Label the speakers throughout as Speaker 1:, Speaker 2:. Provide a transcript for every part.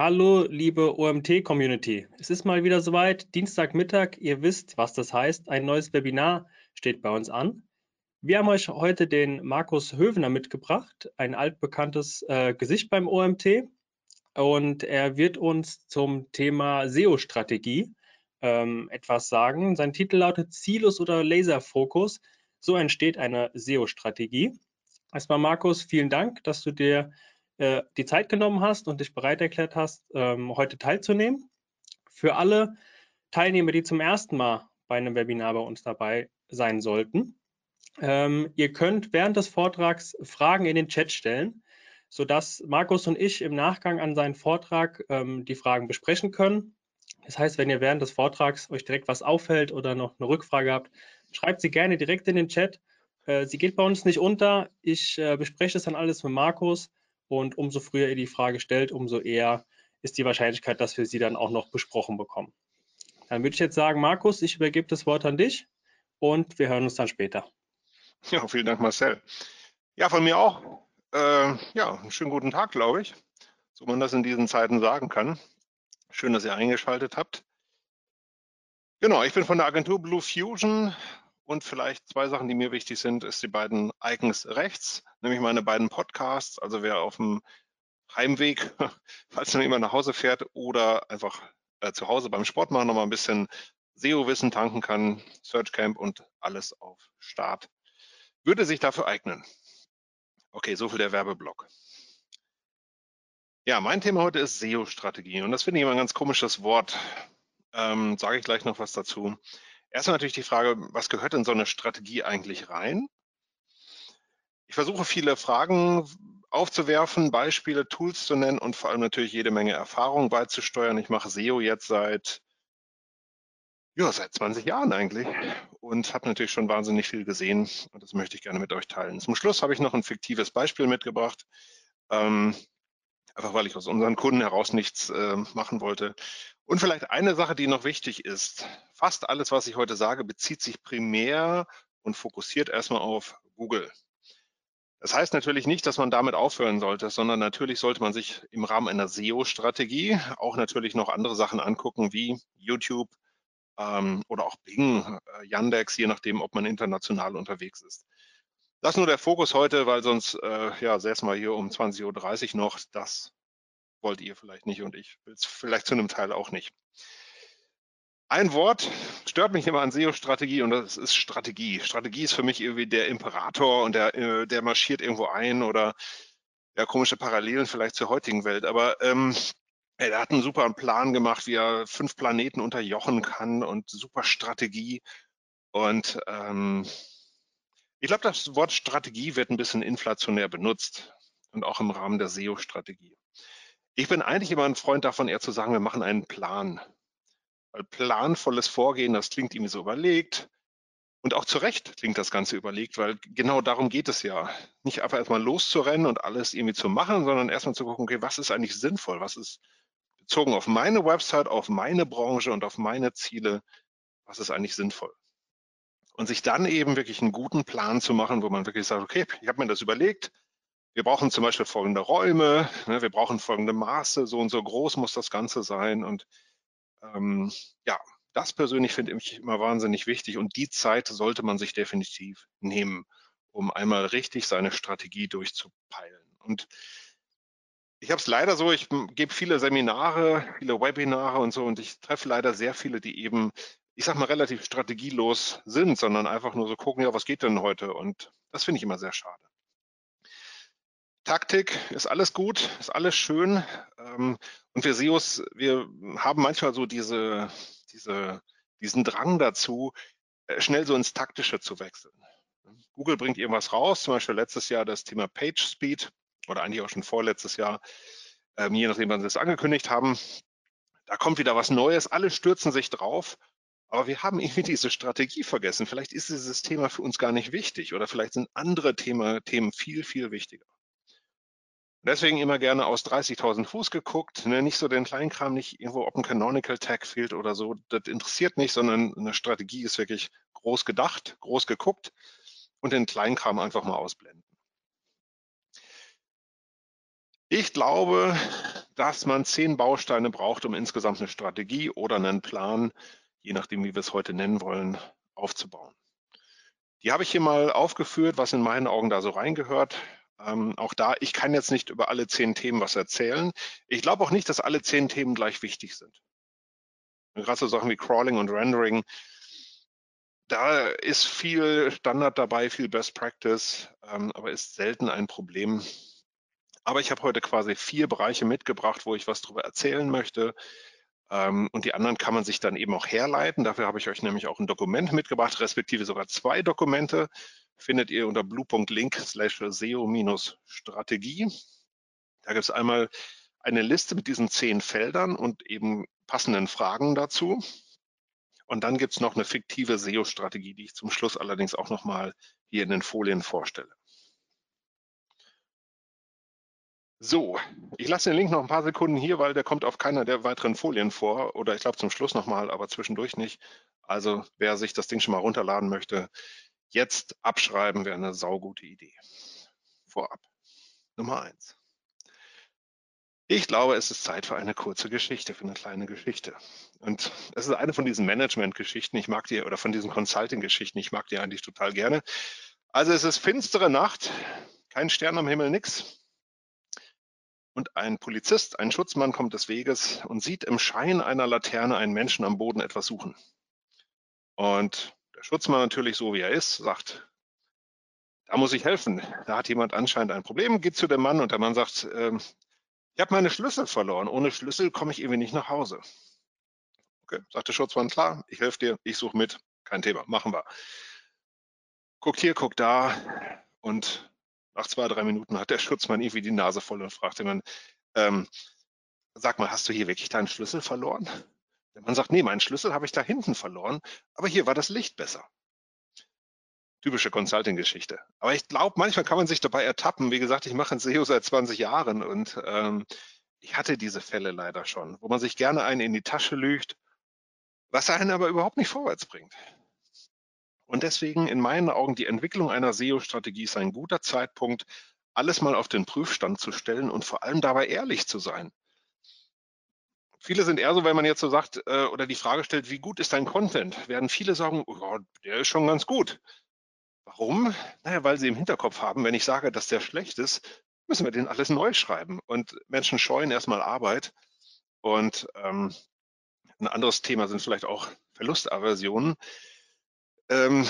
Speaker 1: Hallo, liebe OMT-Community. Es ist mal wieder soweit, Dienstagmittag. Ihr wisst, was das heißt. Ein neues Webinar steht bei uns an. Wir haben euch heute den Markus Hövener mitgebracht, ein altbekanntes äh, Gesicht beim OMT. Und er wird uns zum Thema SEO-Strategie ähm, etwas sagen. Sein Titel lautet Zielus oder Laserfokus. So entsteht eine SEO-Strategie. Erstmal, Markus, vielen Dank, dass du dir äh, die Zeit genommen hast und dich bereit erklärt hast, ähm, heute teilzunehmen. Für alle Teilnehmer, die zum ersten Mal bei einem Webinar bei uns dabei sein sollten, ähm, ihr könnt während des Vortrags Fragen in den Chat stellen, sodass Markus und ich im Nachgang an seinen Vortrag ähm, die Fragen besprechen können. Das heißt, wenn ihr während des Vortrags euch direkt was auffällt oder noch eine Rückfrage habt, schreibt sie gerne direkt in den Chat. Äh, sie geht bei uns nicht unter. Ich äh, bespreche das dann alles mit Markus und umso früher ihr die Frage stellt, umso eher ist die Wahrscheinlichkeit, dass wir sie dann auch noch besprochen bekommen. Dann würde ich jetzt sagen, Markus, ich übergebe das Wort an dich und wir hören uns dann später.
Speaker 2: Ja, vielen Dank, Marcel. Ja, von mir auch. Äh, ja, einen schönen guten Tag, glaube ich, so man das in diesen Zeiten sagen kann. Schön, dass ihr eingeschaltet habt. Genau, ich bin von der Agentur Blue Fusion und vielleicht zwei Sachen, die mir wichtig sind, ist die beiden Icons rechts, nämlich meine beiden Podcasts. Also wer auf dem Heimweg, falls man immer nach Hause fährt oder einfach äh, zu Hause beim Sport machen, nochmal ein bisschen SEO-Wissen tanken kann, Search Camp und alles auf Start. Würde sich dafür eignen. Okay, so viel der Werbeblock. Ja, mein Thema heute ist SEO-Strategie und das finde ich immer ein ganz komisches Wort. Ähm, Sage ich gleich noch was dazu. Erstmal natürlich die Frage, was gehört in so eine Strategie eigentlich rein? Ich versuche viele Fragen aufzuwerfen, Beispiele, Tools zu nennen und vor allem natürlich jede Menge Erfahrung beizusteuern. Ich mache SEO jetzt seit, ja, seit 20 Jahren eigentlich und habe natürlich schon wahnsinnig viel gesehen und das möchte ich gerne mit euch teilen. Zum Schluss habe ich noch ein fiktives Beispiel mitgebracht, ähm, einfach weil ich aus unseren Kunden heraus nichts äh, machen wollte. Und vielleicht eine Sache, die noch wichtig ist. Fast alles, was ich heute sage, bezieht sich primär und fokussiert erstmal auf Google. Das heißt natürlich nicht, dass man damit aufhören sollte, sondern natürlich sollte man sich im Rahmen einer SEO-Strategie auch natürlich noch andere Sachen angucken, wie YouTube ähm, oder auch Bing, äh, Yandex, je nachdem, ob man international unterwegs ist. Das ist nur der Fokus heute, weil sonst äh, ja, säßen wir hier um 20.30 Uhr noch. Das wollt ihr vielleicht nicht und ich will es vielleicht zu einem Teil auch nicht. Ein Wort stört mich immer an SEO-Strategie und das ist Strategie. Strategie ist für mich irgendwie der Imperator und der, äh, der marschiert irgendwo ein oder ja, komische Parallelen vielleicht zur heutigen Welt. Aber ähm, er hat einen super Plan gemacht, wie er fünf Planeten unterjochen kann und super Strategie. Und ähm, ich glaube, das Wort Strategie wird ein bisschen inflationär benutzt und auch im Rahmen der SEO-Strategie. Ich bin eigentlich immer ein Freund davon, eher zu sagen, wir machen einen Plan. Weil planvolles Vorgehen, das klingt irgendwie so überlegt. Und auch zu Recht klingt das Ganze überlegt, weil genau darum geht es ja. Nicht einfach erstmal loszurennen und alles irgendwie zu machen, sondern erstmal zu gucken, okay, was ist eigentlich sinnvoll? Was ist bezogen auf meine Website, auf meine Branche und auf meine Ziele, was ist eigentlich sinnvoll? Und sich dann eben wirklich einen guten Plan zu machen, wo man wirklich sagt, okay, ich habe mir das überlegt, wir brauchen zum Beispiel folgende Räume, ne, wir brauchen folgende Maße, so und so groß muss das Ganze sein. Und ähm, ja, das persönlich finde ich immer wahnsinnig wichtig und die Zeit sollte man sich definitiv nehmen, um einmal richtig seine Strategie durchzupeilen. Und ich habe es leider so, ich gebe viele Seminare, viele Webinare und so und ich treffe leider sehr viele, die eben, ich sag mal, relativ strategielos sind, sondern einfach nur so gucken, ja, was geht denn heute? Und das finde ich immer sehr schade. Taktik ist alles gut, ist alles schön. Ähm, und wir SEOs, wir haben manchmal so diese, diese, diesen Drang dazu, äh, schnell so ins Taktische zu wechseln. Google bringt irgendwas raus, zum Beispiel letztes Jahr das Thema Page Speed oder eigentlich auch schon vorletztes Jahr, ähm, je nachdem, wann sie es angekündigt haben. Da kommt wieder was Neues, alle stürzen sich drauf, aber wir haben irgendwie diese Strategie vergessen. Vielleicht ist dieses Thema für uns gar nicht wichtig oder vielleicht sind andere Thema, Themen viel, viel wichtiger. Deswegen immer gerne aus 30.000 Fuß geguckt, ne? nicht so den Kleinkram, nicht irgendwo, ob ein Canonical Tag fehlt oder so. Das interessiert nicht, sondern eine Strategie ist wirklich groß gedacht, groß geguckt und den Kleinkram einfach mal ausblenden. Ich glaube, dass man zehn Bausteine braucht, um insgesamt eine Strategie oder einen Plan, je nachdem, wie wir es heute nennen wollen, aufzubauen. Die habe ich hier mal aufgeführt, was in meinen Augen da so reingehört. Ähm, auch da, ich kann jetzt nicht über alle zehn Themen was erzählen. Ich glaube auch nicht, dass alle zehn Themen gleich wichtig sind. Gerade so Sachen wie Crawling und Rendering, da ist viel Standard dabei, viel Best Practice, ähm, aber ist selten ein Problem, aber ich habe heute quasi vier Bereiche mitgebracht, wo ich was darüber erzählen möchte. Ähm, und die anderen kann man sich dann eben auch herleiten. Dafür habe ich euch nämlich auch ein Dokument mitgebracht, respektive sogar zwei Dokumente. Findet ihr unter blue.link slash SEO-Strategie. Da gibt es einmal eine Liste mit diesen zehn Feldern und eben passenden Fragen dazu. Und dann gibt es noch eine fiktive SEO-Strategie, die ich zum Schluss allerdings auch nochmal hier in den Folien vorstelle. So, ich lasse den Link noch ein paar Sekunden hier, weil der kommt auf keiner der weiteren Folien vor oder ich glaube zum Schluss nochmal, aber zwischendurch nicht. Also wer sich das Ding schon mal runterladen möchte, jetzt abschreiben wäre eine saugute Idee. Vorab. Nummer eins. Ich glaube, es ist Zeit für eine kurze Geschichte, für eine kleine Geschichte. Und es ist eine von diesen Management-Geschichten, ich mag die, oder von diesen Consulting-Geschichten, ich mag die eigentlich total gerne. Also es ist finstere Nacht, kein Stern am Himmel, nix. Und ein Polizist, ein Schutzmann kommt des Weges und sieht im Schein einer Laterne einen Menschen am Boden etwas suchen. Und der Schutzmann natürlich so wie er ist, sagt, da muss ich helfen. Da hat jemand anscheinend ein Problem, geht zu dem Mann und der Mann sagt, äh, ich habe meine Schlüssel verloren. Ohne Schlüssel komme ich irgendwie nicht nach Hause. Okay, sagt der Schutzmann, klar, ich helfe dir, ich suche mit, kein Thema, machen wir. Guckt hier, guckt da und nach zwei, drei Minuten hat der Schutzmann irgendwie die Nase voll und fragte man, ähm, sag mal, hast du hier wirklich deinen Schlüssel verloren? Der Mann sagt, nee, meinen Schlüssel habe ich da hinten verloren, aber hier war das Licht besser. Typische Consulting-Geschichte. Aber ich glaube, manchmal kann man sich dabei ertappen. Wie gesagt, ich mache ein SEO seit 20 Jahren und ähm, ich hatte diese Fälle leider schon, wo man sich gerne einen in die Tasche lügt, was einen aber überhaupt nicht vorwärts bringt. Und deswegen in meinen Augen die Entwicklung einer SEO-Strategie ist ein guter Zeitpunkt, alles mal auf den Prüfstand zu stellen und vor allem dabei ehrlich zu sein. Viele sind eher so, wenn man jetzt so sagt äh, oder die Frage stellt, wie gut ist dein Content, werden viele sagen, oh, der ist schon ganz gut. Warum? Naja, weil sie im Hinterkopf haben, wenn ich sage, dass der schlecht ist, müssen wir den alles neu schreiben. Und Menschen scheuen erstmal Arbeit. Und ähm, ein anderes Thema sind vielleicht auch Verlustaversionen ähm,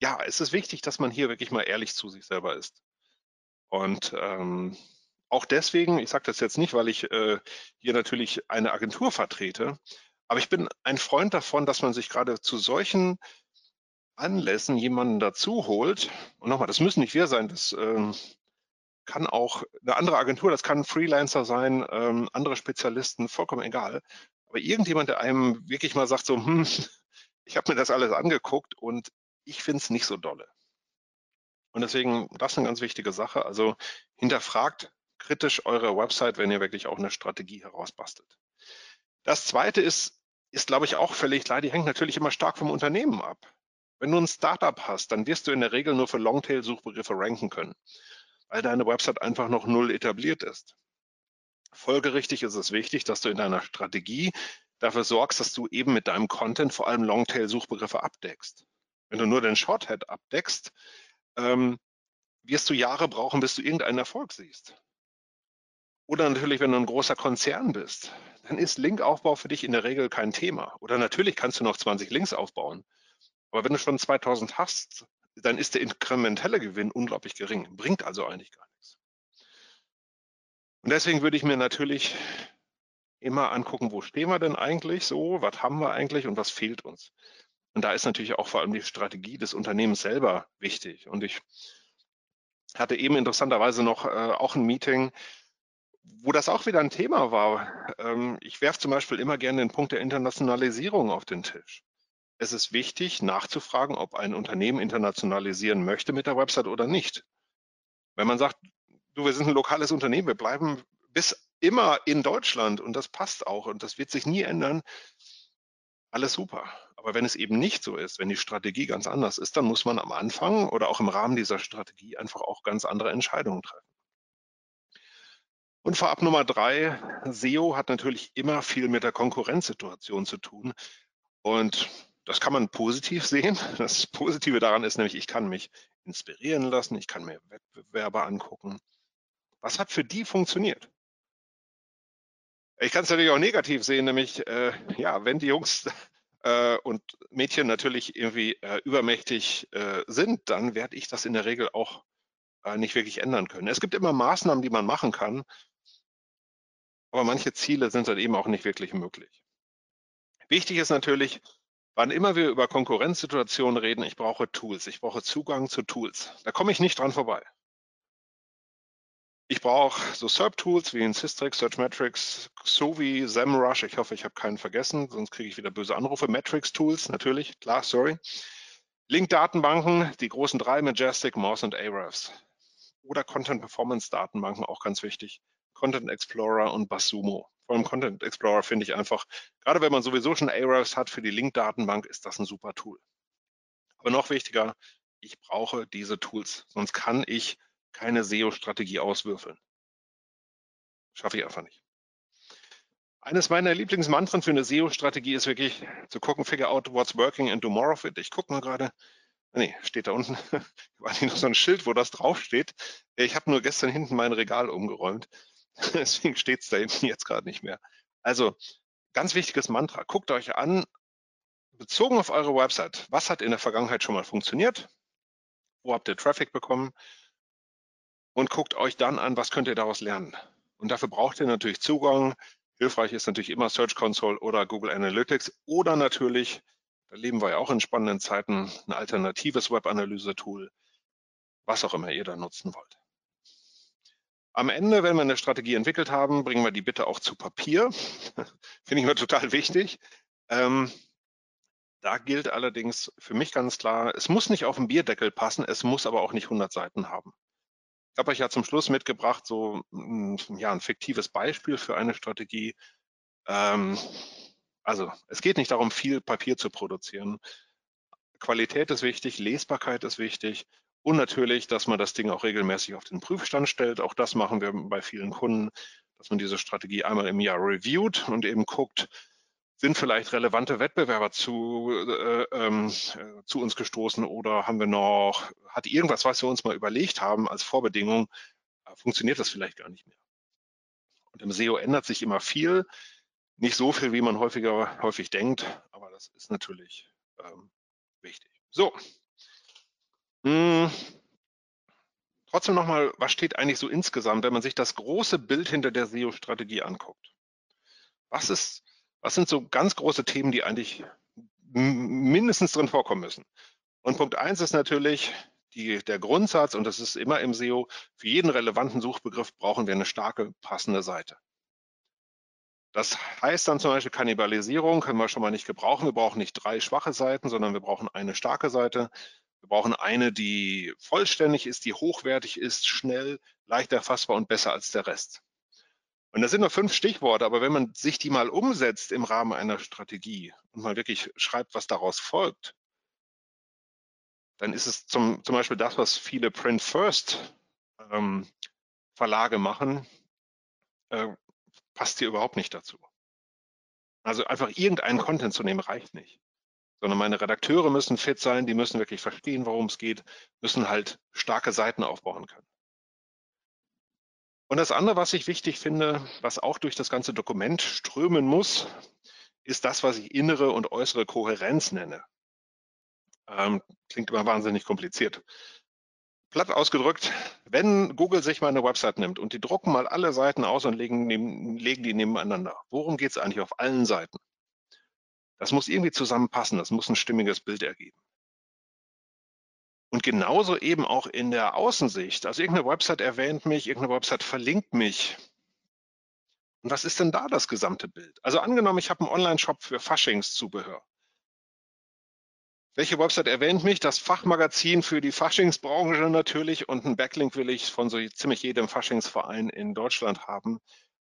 Speaker 2: ja, es ist wichtig, dass man hier wirklich mal ehrlich zu sich selber ist. Und ähm, auch deswegen, ich sage das jetzt nicht, weil ich äh, hier natürlich eine Agentur vertrete, aber ich bin ein Freund davon, dass man sich gerade zu solchen Anlässen jemanden dazu holt. Und nochmal, das müssen nicht wir sein, das ähm, kann auch eine andere Agentur, das kann ein Freelancer sein, ähm, andere Spezialisten, vollkommen egal. Aber irgendjemand, der einem wirklich mal sagt, so, hm, ich habe mir das alles angeguckt und ich finde es nicht so dolle. Und deswegen, das ist eine ganz wichtige Sache. Also hinterfragt kritisch eure Website, wenn ihr wirklich auch eine Strategie herausbastelt. Das zweite ist, ist glaube ich auch völlig klar, die hängt natürlich immer stark vom Unternehmen ab. Wenn du ein Startup hast, dann wirst du in der Regel nur für Longtail-Suchbegriffe ranken können, weil deine Website einfach noch null etabliert ist. Folgerichtig ist es wichtig, dass du in deiner Strategie dafür sorgst, dass du eben mit deinem Content vor allem Longtail-Suchbegriffe abdeckst. Wenn du nur den Shorthead abdeckst, ähm, wirst du Jahre brauchen, bis du irgendeinen Erfolg siehst. Oder natürlich, wenn du ein großer Konzern bist, dann ist Linkaufbau für dich in der Regel kein Thema. Oder natürlich kannst du noch 20 Links aufbauen. Aber wenn du schon 2000 hast, dann ist der inkrementelle Gewinn unglaublich gering. Bringt also eigentlich gar nichts. Und deswegen würde ich mir natürlich immer angucken, wo stehen wir denn eigentlich so, was haben wir eigentlich und was fehlt uns. Und da ist natürlich auch vor allem die Strategie des Unternehmens selber wichtig. Und ich hatte eben interessanterweise noch äh, auch ein Meeting, wo das auch wieder ein Thema war. Ähm, ich werfe zum Beispiel immer gerne den Punkt der Internationalisierung auf den Tisch. Es ist wichtig, nachzufragen, ob ein Unternehmen internationalisieren möchte mit der Website oder nicht. Wenn man sagt, du, wir sind ein lokales Unternehmen, wir bleiben bis immer in Deutschland und das passt auch und das wird sich nie ändern. Alles super. Aber wenn es eben nicht so ist, wenn die Strategie ganz anders ist, dann muss man am Anfang oder auch im Rahmen dieser Strategie einfach auch ganz andere Entscheidungen treffen. Und vorab Nummer drei, SEO hat natürlich immer viel mit der Konkurrenzsituation zu tun. Und das kann man positiv sehen. Das Positive daran ist nämlich, ich kann mich inspirieren lassen, ich kann mir Wettbewerber angucken. Was hat für die funktioniert? Ich kann es natürlich auch negativ sehen, nämlich äh, ja, wenn die Jungs äh, und Mädchen natürlich irgendwie äh, übermächtig äh, sind, dann werde ich das in der Regel auch äh, nicht wirklich ändern können. Es gibt immer Maßnahmen, die man machen kann, aber manche Ziele sind dann eben auch nicht wirklich möglich. Wichtig ist natürlich, wann immer wir über Konkurrenzsituationen reden, ich brauche Tools, ich brauche Zugang zu Tools. Da komme ich nicht dran vorbei. Ich brauche so SERP-Tools wie in Systrix, Searchmetrics, Sovi, SEMrush. Ich hoffe, ich habe keinen vergessen, sonst kriege ich wieder böse Anrufe. Metrics-Tools, natürlich, klar, sorry. Link-Datenbanken, die großen drei, Majestic, Mouse und Ahrefs. Oder Content-Performance-Datenbanken, auch ganz wichtig. Content Explorer und Basumo. Vor allem Content Explorer finde ich einfach, gerade wenn man sowieso schon Ahrefs hat für die Link-Datenbank, ist das ein super Tool. Aber noch wichtiger, ich brauche diese Tools, sonst kann ich keine SEO-Strategie auswürfeln. Schaffe ich einfach nicht. Eines meiner Lieblingsmantren für eine SEO-Strategie ist wirklich zu gucken, figure out what's working and do more of it. Ich gucke mal gerade. Nee, steht da unten. War nicht noch so ein Schild, wo das draufsteht. Ich habe nur gestern hinten mein Regal umgeräumt. Deswegen steht es da hinten jetzt gerade nicht mehr. Also, ganz wichtiges Mantra. Guckt euch an, bezogen auf eure Website, was hat in der Vergangenheit schon mal funktioniert? Wo habt ihr Traffic bekommen? Und guckt euch dann an, was könnt ihr daraus lernen. Und dafür braucht ihr natürlich Zugang. Hilfreich ist natürlich immer Search Console oder Google Analytics oder natürlich, da leben wir ja auch in spannenden Zeiten, ein alternatives Web-Analyse-Tool, was auch immer ihr da nutzen wollt. Am Ende, wenn wir eine Strategie entwickelt haben, bringen wir die bitte auch zu Papier. Finde ich mir total wichtig. Ähm, da gilt allerdings für mich ganz klar, es muss nicht auf den Bierdeckel passen, es muss aber auch nicht 100 Seiten haben. Ich habe euch ja zum Schluss mitgebracht, so hm, ja, ein fiktives Beispiel für eine Strategie. Ähm, also es geht nicht darum, viel Papier zu produzieren. Qualität ist wichtig, Lesbarkeit ist wichtig und natürlich, dass man das Ding auch regelmäßig auf den Prüfstand stellt. Auch das machen wir bei vielen Kunden, dass man diese Strategie einmal im Jahr reviewt und eben guckt, sind vielleicht relevante Wettbewerber zu, äh, ähm, äh, zu uns gestoßen oder haben wir noch, hat irgendwas, was wir uns mal überlegt haben als Vorbedingung, äh, funktioniert das vielleicht gar nicht mehr. Und im SEO ändert sich immer viel, nicht so viel, wie man häufiger häufig denkt, aber das ist natürlich ähm, wichtig. So. Hm. Trotzdem nochmal, was steht eigentlich so insgesamt, wenn man sich das große Bild hinter der SEO-Strategie anguckt? Was ist was sind so ganz große Themen, die eigentlich mindestens drin vorkommen müssen? Und Punkt eins ist natürlich die, der Grundsatz, und das ist immer im SEO, für jeden relevanten Suchbegriff brauchen wir eine starke, passende Seite. Das heißt dann zum Beispiel Kannibalisierung können wir schon mal nicht gebrauchen. Wir brauchen nicht drei schwache Seiten, sondern wir brauchen eine starke Seite. Wir brauchen eine, die vollständig ist, die hochwertig ist, schnell, leicht erfassbar und besser als der Rest. Und das sind nur fünf Stichworte, aber wenn man sich die mal umsetzt im Rahmen einer Strategie und mal wirklich schreibt, was daraus folgt, dann ist es zum, zum Beispiel das, was viele Print First ähm, Verlage machen, äh, passt hier überhaupt nicht dazu. Also einfach irgendeinen Content zu nehmen reicht nicht, sondern meine Redakteure müssen fit sein, die müssen wirklich verstehen, worum es geht, müssen halt starke Seiten aufbauen können. Und das andere, was ich wichtig finde, was auch durch das ganze Dokument strömen muss, ist das, was ich innere und äußere Kohärenz nenne. Ähm, klingt immer wahnsinnig kompliziert. Platt ausgedrückt, wenn Google sich mal eine Website nimmt und die drucken mal alle Seiten aus und legen, neben, legen die nebeneinander, worum geht es eigentlich auf allen Seiten? Das muss irgendwie zusammenpassen, das muss ein stimmiges Bild ergeben. Und genauso eben auch in der Außensicht. Also irgendeine Website erwähnt mich, irgendeine Website verlinkt mich. Und was ist denn da das gesamte Bild? Also angenommen, ich habe einen Online-Shop für Faschingszubehör. Welche Website erwähnt mich? Das Fachmagazin für die Faschingsbranche natürlich und einen Backlink will ich von so ziemlich jedem Faschingsverein in Deutschland haben.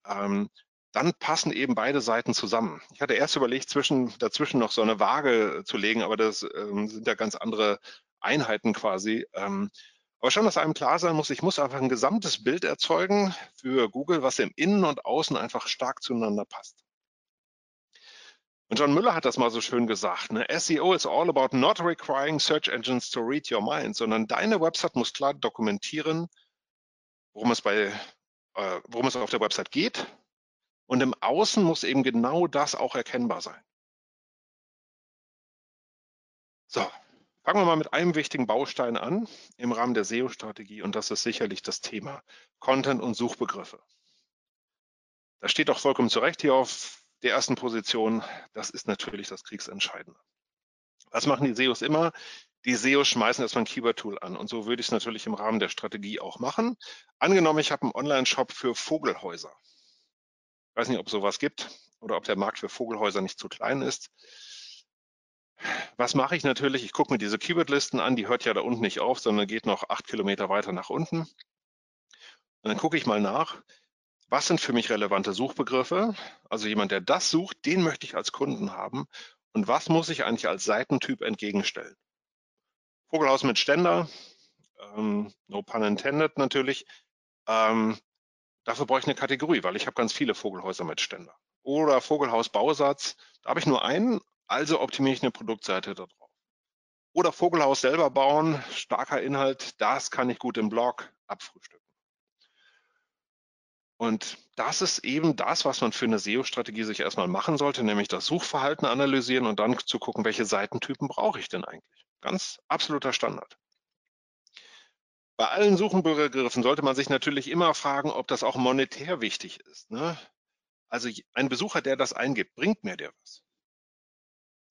Speaker 2: Ähm, dann passen eben beide Seiten zusammen. Ich hatte erst überlegt, zwischen, dazwischen noch so eine Waage zu legen, aber das ähm, sind ja ganz andere Einheiten quasi. Ähm, Aber schon, dass einem klar sein muss, ich muss einfach ein gesamtes Bild erzeugen für Google, was im Innen und Außen einfach stark zueinander passt. Und John Müller hat das mal so schön gesagt, ne? SEO is all about not requiring search engines to read your mind, sondern deine Website muss klar dokumentieren, worum es bei, äh, worum es auf der Website geht. Und im Außen muss eben genau das auch erkennbar sein. So, fangen wir mal mit einem wichtigen Baustein an im Rahmen der SEO-Strategie und das ist sicherlich das Thema Content und Suchbegriffe. Das steht auch vollkommen zu Recht hier auf der ersten Position. Das ist natürlich das Kriegsentscheidende. Was machen die SEOs immer? Die SEOs schmeißen erstmal ein Keyword-Tool an und so würde ich es natürlich im Rahmen der Strategie auch machen. Angenommen, ich habe einen Online-Shop für Vogelhäuser. Ich weiß nicht, ob es sowas gibt oder ob der Markt für Vogelhäuser nicht zu klein ist. Was mache ich natürlich? Ich gucke mir diese Keywordlisten an, die hört ja da unten nicht auf, sondern geht noch acht Kilometer weiter nach unten. Und dann gucke ich mal nach, was sind für mich relevante Suchbegriffe? Also jemand, der das sucht, den möchte ich als Kunden haben. Und was muss ich eigentlich als Seitentyp entgegenstellen? Vogelhaus mit Ständer, ähm, no pun intended natürlich. Ähm, dafür brauche ich eine Kategorie, weil ich habe ganz viele Vogelhäuser mit Ständer. Oder Vogelhaus-Bausatz, da habe ich nur einen, also optimiere ich eine Produktseite darauf. Oder Vogelhaus selber bauen, starker Inhalt, das kann ich gut im Blog abfrühstücken. Und das ist eben das, was man für eine SEO-Strategie sich erstmal machen sollte, nämlich das Suchverhalten analysieren und dann zu gucken, welche Seitentypen brauche ich denn eigentlich. Ganz absoluter Standard. Bei allen Suchenbegriffen sollte man sich natürlich immer fragen, ob das auch monetär wichtig ist. Ne? Also ein Besucher, der das eingibt, bringt mir der was?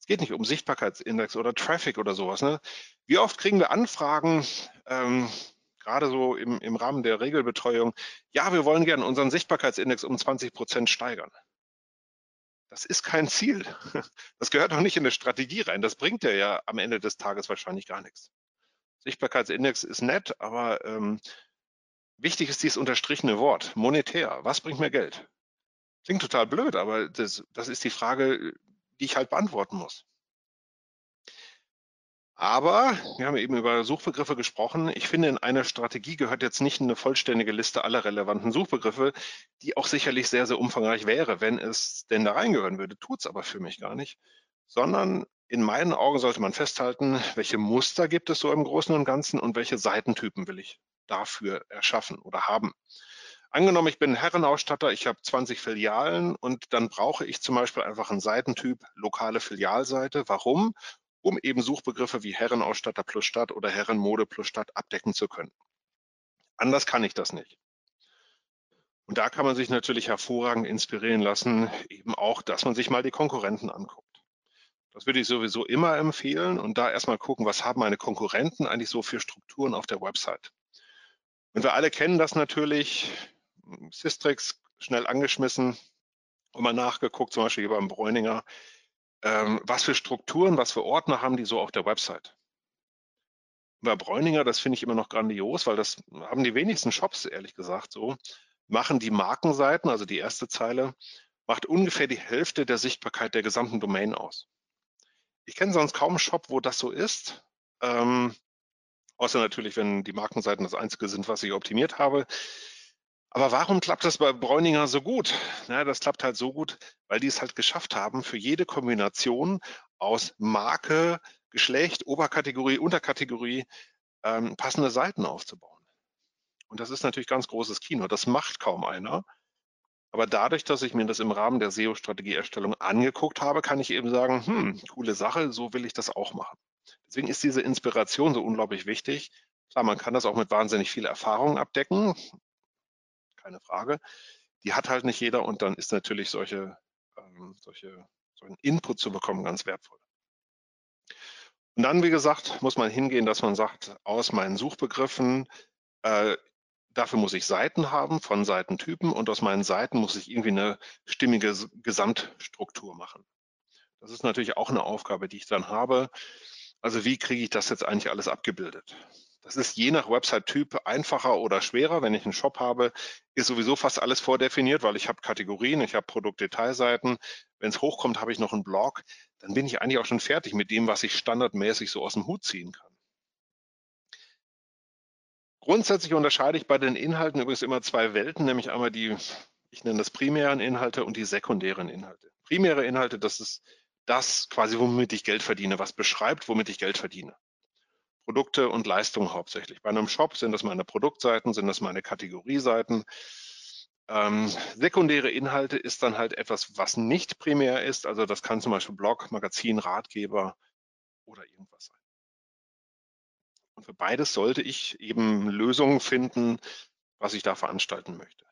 Speaker 2: Geht nicht um Sichtbarkeitsindex oder Traffic oder sowas. Ne? Wie oft kriegen wir Anfragen, ähm, gerade so im, im Rahmen der Regelbetreuung, ja, wir wollen gerne unseren Sichtbarkeitsindex um 20 Prozent steigern. Das ist kein Ziel. Das gehört doch nicht in eine Strategie rein. Das bringt ja, ja am Ende des Tages wahrscheinlich gar nichts. Sichtbarkeitsindex ist nett, aber ähm, wichtig ist dieses unterstrichene Wort, monetär. Was bringt mir Geld? Klingt total blöd, aber das, das ist die Frage, die ich halt beantworten muss. Aber wir haben eben über Suchbegriffe gesprochen. Ich finde, in einer Strategie gehört jetzt nicht eine vollständige Liste aller relevanten Suchbegriffe, die auch sicherlich sehr, sehr umfangreich wäre, wenn es denn da reingehören würde. Tut es aber für mich gar nicht. Sondern in meinen Augen sollte man festhalten, welche Muster gibt es so im Großen und Ganzen und welche Seitentypen will ich dafür erschaffen oder haben. Angenommen, ich bin Herrenausstatter, ich habe 20 Filialen und dann brauche ich zum Beispiel einfach einen Seitentyp lokale Filialseite. Warum? Um eben Suchbegriffe wie Herrenausstatter plus Stadt oder Herrenmode plus Stadt abdecken zu können. Anders kann ich das nicht. Und da kann man sich natürlich hervorragend inspirieren lassen, eben auch, dass man sich mal die Konkurrenten anguckt. Das würde ich sowieso immer empfehlen und da erstmal gucken, was haben meine Konkurrenten eigentlich so für Strukturen auf der Website. Und wir alle kennen das natürlich, Systrix schnell angeschmissen und mal nachgeguckt, zum Beispiel hier beim Bräuninger, ähm, was für Strukturen, was für Ordner haben die so auf der Website. Bei Bräuninger, das finde ich immer noch grandios, weil das haben die wenigsten Shops, ehrlich gesagt, so, machen die Markenseiten, also die erste Zeile, macht ungefähr die Hälfte der Sichtbarkeit der gesamten Domain aus. Ich kenne sonst kaum einen Shop, wo das so ist. Ähm, außer natürlich, wenn die Markenseiten das Einzige sind, was ich optimiert habe. Aber warum klappt das bei Bräuninger so gut? Ja, das klappt halt so gut, weil die es halt geschafft haben, für jede Kombination aus Marke, Geschlecht, Oberkategorie, Unterkategorie ähm, passende Seiten aufzubauen. Und das ist natürlich ganz großes Kino. Das macht kaum einer. Aber dadurch, dass ich mir das im Rahmen der SEO-Strategieerstellung angeguckt habe, kann ich eben sagen, hm, coole Sache, so will ich das auch machen. Deswegen ist diese Inspiration so unglaublich wichtig. Klar, man kann das auch mit wahnsinnig viel Erfahrung abdecken keine Frage. Die hat halt nicht jeder und dann ist natürlich solche, ähm, solche, solchen Input zu bekommen ganz wertvoll. Und dann, wie gesagt, muss man hingehen, dass man sagt, aus meinen Suchbegriffen, äh, dafür muss ich Seiten haben von Seitentypen und aus meinen Seiten muss ich irgendwie eine stimmige Gesamtstruktur machen. Das ist natürlich auch eine Aufgabe, die ich dann habe. Also wie kriege ich das jetzt eigentlich alles abgebildet? Das ist je nach Website-Typ einfacher oder schwerer. Wenn ich einen Shop habe, ist sowieso fast alles vordefiniert, weil ich habe Kategorien, ich habe Produktdetailseiten. Wenn es hochkommt, habe ich noch einen Blog. Dann bin ich eigentlich auch schon fertig mit dem, was ich standardmäßig so aus dem Hut ziehen kann. Grundsätzlich unterscheide ich bei den Inhalten übrigens immer zwei Welten, nämlich einmal die, ich nenne das primären Inhalte und die sekundären Inhalte. Primäre Inhalte, das ist das quasi, womit ich Geld verdiene, was beschreibt, womit ich Geld verdiene. Produkte und Leistungen hauptsächlich. Bei einem Shop sind das meine Produktseiten, sind das meine Kategorieseiten. Ähm, sekundäre Inhalte ist dann halt etwas, was nicht primär ist. Also das kann zum Beispiel Blog, Magazin, Ratgeber oder irgendwas sein. Und für beides sollte ich eben Lösungen finden, was ich da veranstalten möchte.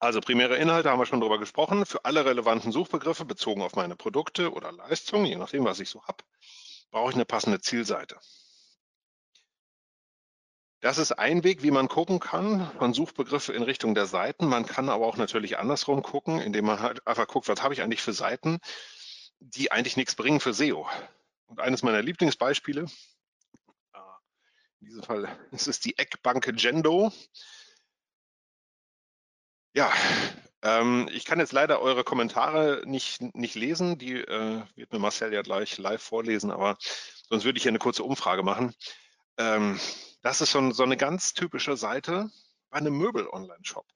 Speaker 2: Also primäre Inhalte haben wir schon drüber gesprochen. Für alle relevanten Suchbegriffe bezogen auf meine Produkte oder Leistungen, je nachdem, was ich so habe, brauche ich eine passende Zielseite. Das ist ein Weg, wie man gucken kann, von Suchbegriffe in Richtung der Seiten. Man kann aber auch natürlich andersrum gucken, indem man halt einfach guckt, was habe ich eigentlich für Seiten, die eigentlich nichts bringen für SEO. Und eines meiner Lieblingsbeispiele, äh, in diesem Fall ist es die Eckbank Gendo. Ja, ähm, ich kann jetzt leider eure Kommentare nicht, nicht lesen. Die äh, wird mir Marcel ja gleich live vorlesen, aber sonst würde ich hier eine kurze Umfrage machen. Ähm, das ist so, so eine ganz typische Seite bei einem Möbel-Online-Shop.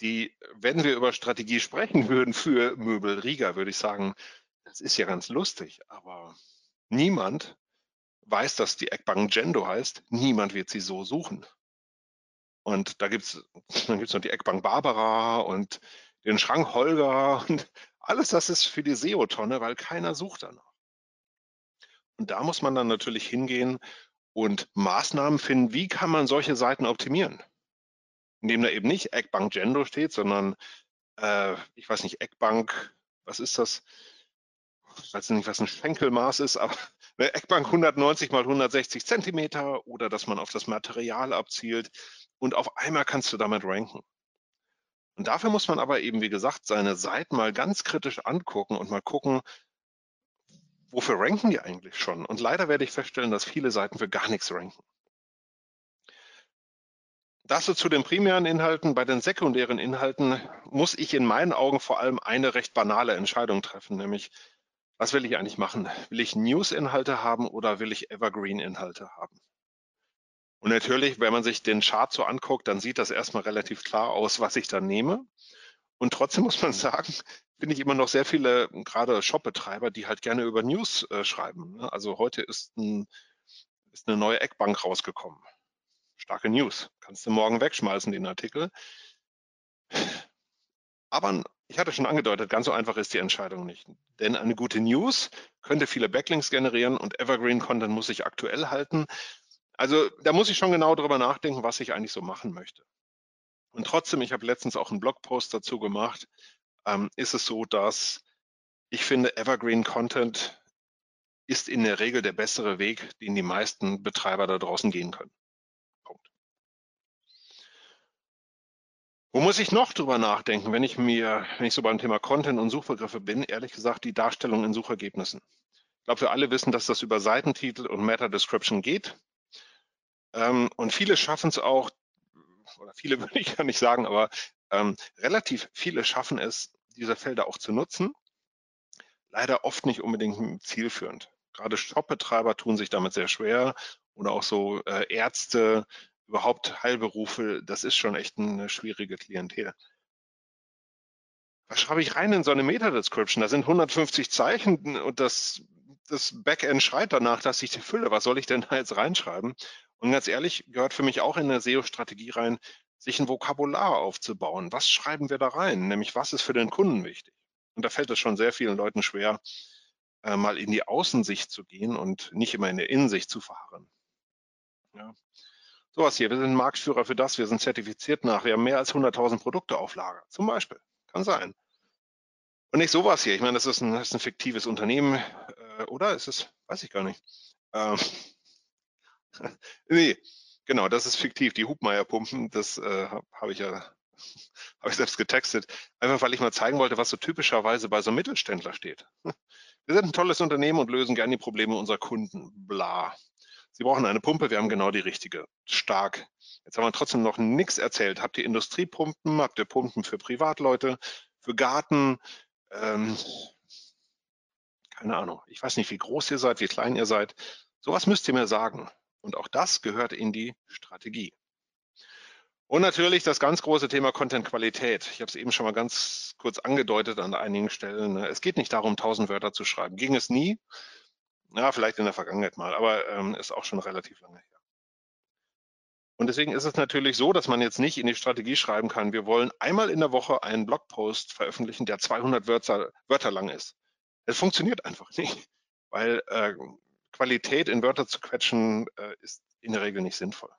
Speaker 2: Die, wenn wir über Strategie sprechen würden für Möbel Riga, würde ich sagen, das ist ja ganz lustig, aber niemand weiß, dass die Eckbank Gendo heißt. Niemand wird sie so suchen. Und da gibt's, dann gibt's noch die Eckbank Barbara und den Schrank Holger und alles das ist für die SEO-Tonne, weil keiner sucht danach. Und da muss man dann natürlich hingehen und Maßnahmen finden, wie kann man solche Seiten optimieren? Indem da eben nicht Eckbank Gendo steht, sondern äh, ich weiß nicht, Eckbank, was ist das? Ich weiß nicht, was ein Schenkelmaß ist, aber eine Eckbank 190 mal 160 Zentimeter oder dass man auf das Material abzielt und auf einmal kannst du damit ranken. Und dafür muss man aber eben, wie gesagt, seine Seiten mal ganz kritisch angucken und mal gucken, wofür ranken die eigentlich schon? Und leider werde ich feststellen, dass viele Seiten für gar nichts ranken. Das so zu den primären Inhalten. Bei den sekundären Inhalten muss ich in meinen Augen vor allem eine recht banale Entscheidung treffen, nämlich was will ich eigentlich machen? Will ich News-Inhalte haben oder will ich Evergreen-Inhalte haben? Und natürlich, wenn man sich den Chart so anguckt, dann sieht das erstmal relativ klar aus, was ich da nehme. Und trotzdem muss man sagen, finde ich immer noch sehr viele, gerade Shop-Betreiber, die halt gerne über News äh, schreiben. Ne? Also heute ist, ein, ist eine neue Eckbank rausgekommen. Starke News. Kannst du morgen wegschmeißen, den Artikel. Aber ich hatte schon angedeutet, ganz so einfach ist die Entscheidung nicht. Denn eine gute News könnte viele Backlinks generieren und Evergreen Content muss sich aktuell halten. Also da muss ich schon genau darüber nachdenken, was ich eigentlich so machen möchte. Und trotzdem, ich habe letztens auch einen Blogpost dazu gemacht, ähm, ist es so, dass ich finde, Evergreen Content ist in der Regel der bessere Weg, den die meisten Betreiber da draußen gehen können. Punkt. Wo muss ich noch drüber nachdenken, wenn ich mir, wenn ich so beim Thema Content und Suchbegriffe bin, ehrlich gesagt, die Darstellung in Suchergebnissen. Ich glaube, wir alle wissen, dass das über Seitentitel und Meta Description geht. Ähm, und viele schaffen es auch, oder viele würde ich ja nicht sagen, aber ähm, relativ viele schaffen es, diese Felder auch zu nutzen. Leider oft nicht unbedingt zielführend. Gerade Shopbetreiber tun sich damit sehr schwer oder auch so äh, Ärzte, überhaupt Heilberufe, das ist schon echt eine schwierige Klientel. Was schreibe ich rein in so eine Meta-Description? Da sind 150 Zeichen und das, das Backend schreit danach, dass ich die fülle. Was soll ich denn da jetzt reinschreiben? Und ganz ehrlich, gehört für mich auch in der SEO-Strategie rein, sich ein Vokabular aufzubauen. Was schreiben wir da rein? Nämlich, was ist für den Kunden wichtig? Und da fällt es schon sehr vielen Leuten schwer, äh, mal in die Außensicht zu gehen und nicht immer in der Innensicht zu verharren. Ja. Sowas hier, wir sind Marktführer für das, wir sind zertifiziert nach, wir haben mehr als 100.000 Produkte auf Lager, zum Beispiel. Kann sein. Und nicht sowas hier, ich meine, das ist ein, das ist ein fiktives Unternehmen, äh, oder? Ist es, weiß ich gar nicht. Ähm, nee, Genau, das ist fiktiv. Die Hubmeier-Pumpen, das äh, habe ich ja habe ich selbst getextet, einfach weil ich mal zeigen wollte, was so typischerweise bei so einem Mittelständler steht. Wir sind ein tolles Unternehmen und lösen gerne die Probleme unserer Kunden. Bla. Sie brauchen eine Pumpe, wir haben genau die richtige. Stark. Jetzt haben wir trotzdem noch nichts erzählt. Habt ihr Industriepumpen? Habt ihr Pumpen für Privatleute, für Garten? Ähm, Keine Ahnung. Ich weiß nicht, wie groß ihr seid, wie klein ihr seid. Sowas müsst ihr mir sagen. Und auch das gehört in die Strategie. Und natürlich das ganz große Thema Content-Qualität. Ich habe es eben schon mal ganz kurz angedeutet an einigen Stellen. Ne? Es geht nicht darum, tausend Wörter zu schreiben. Ging es nie. Ja, vielleicht in der Vergangenheit mal, aber ähm, ist auch schon relativ lange her. Und deswegen ist es natürlich so, dass man jetzt nicht in die Strategie schreiben kann, wir wollen einmal in der Woche einen Blogpost veröffentlichen, der 200 Wörter, Wörter lang ist. Es funktioniert einfach nicht, weil äh, Qualität in Wörter zu quetschen äh, ist in der Regel nicht sinnvoll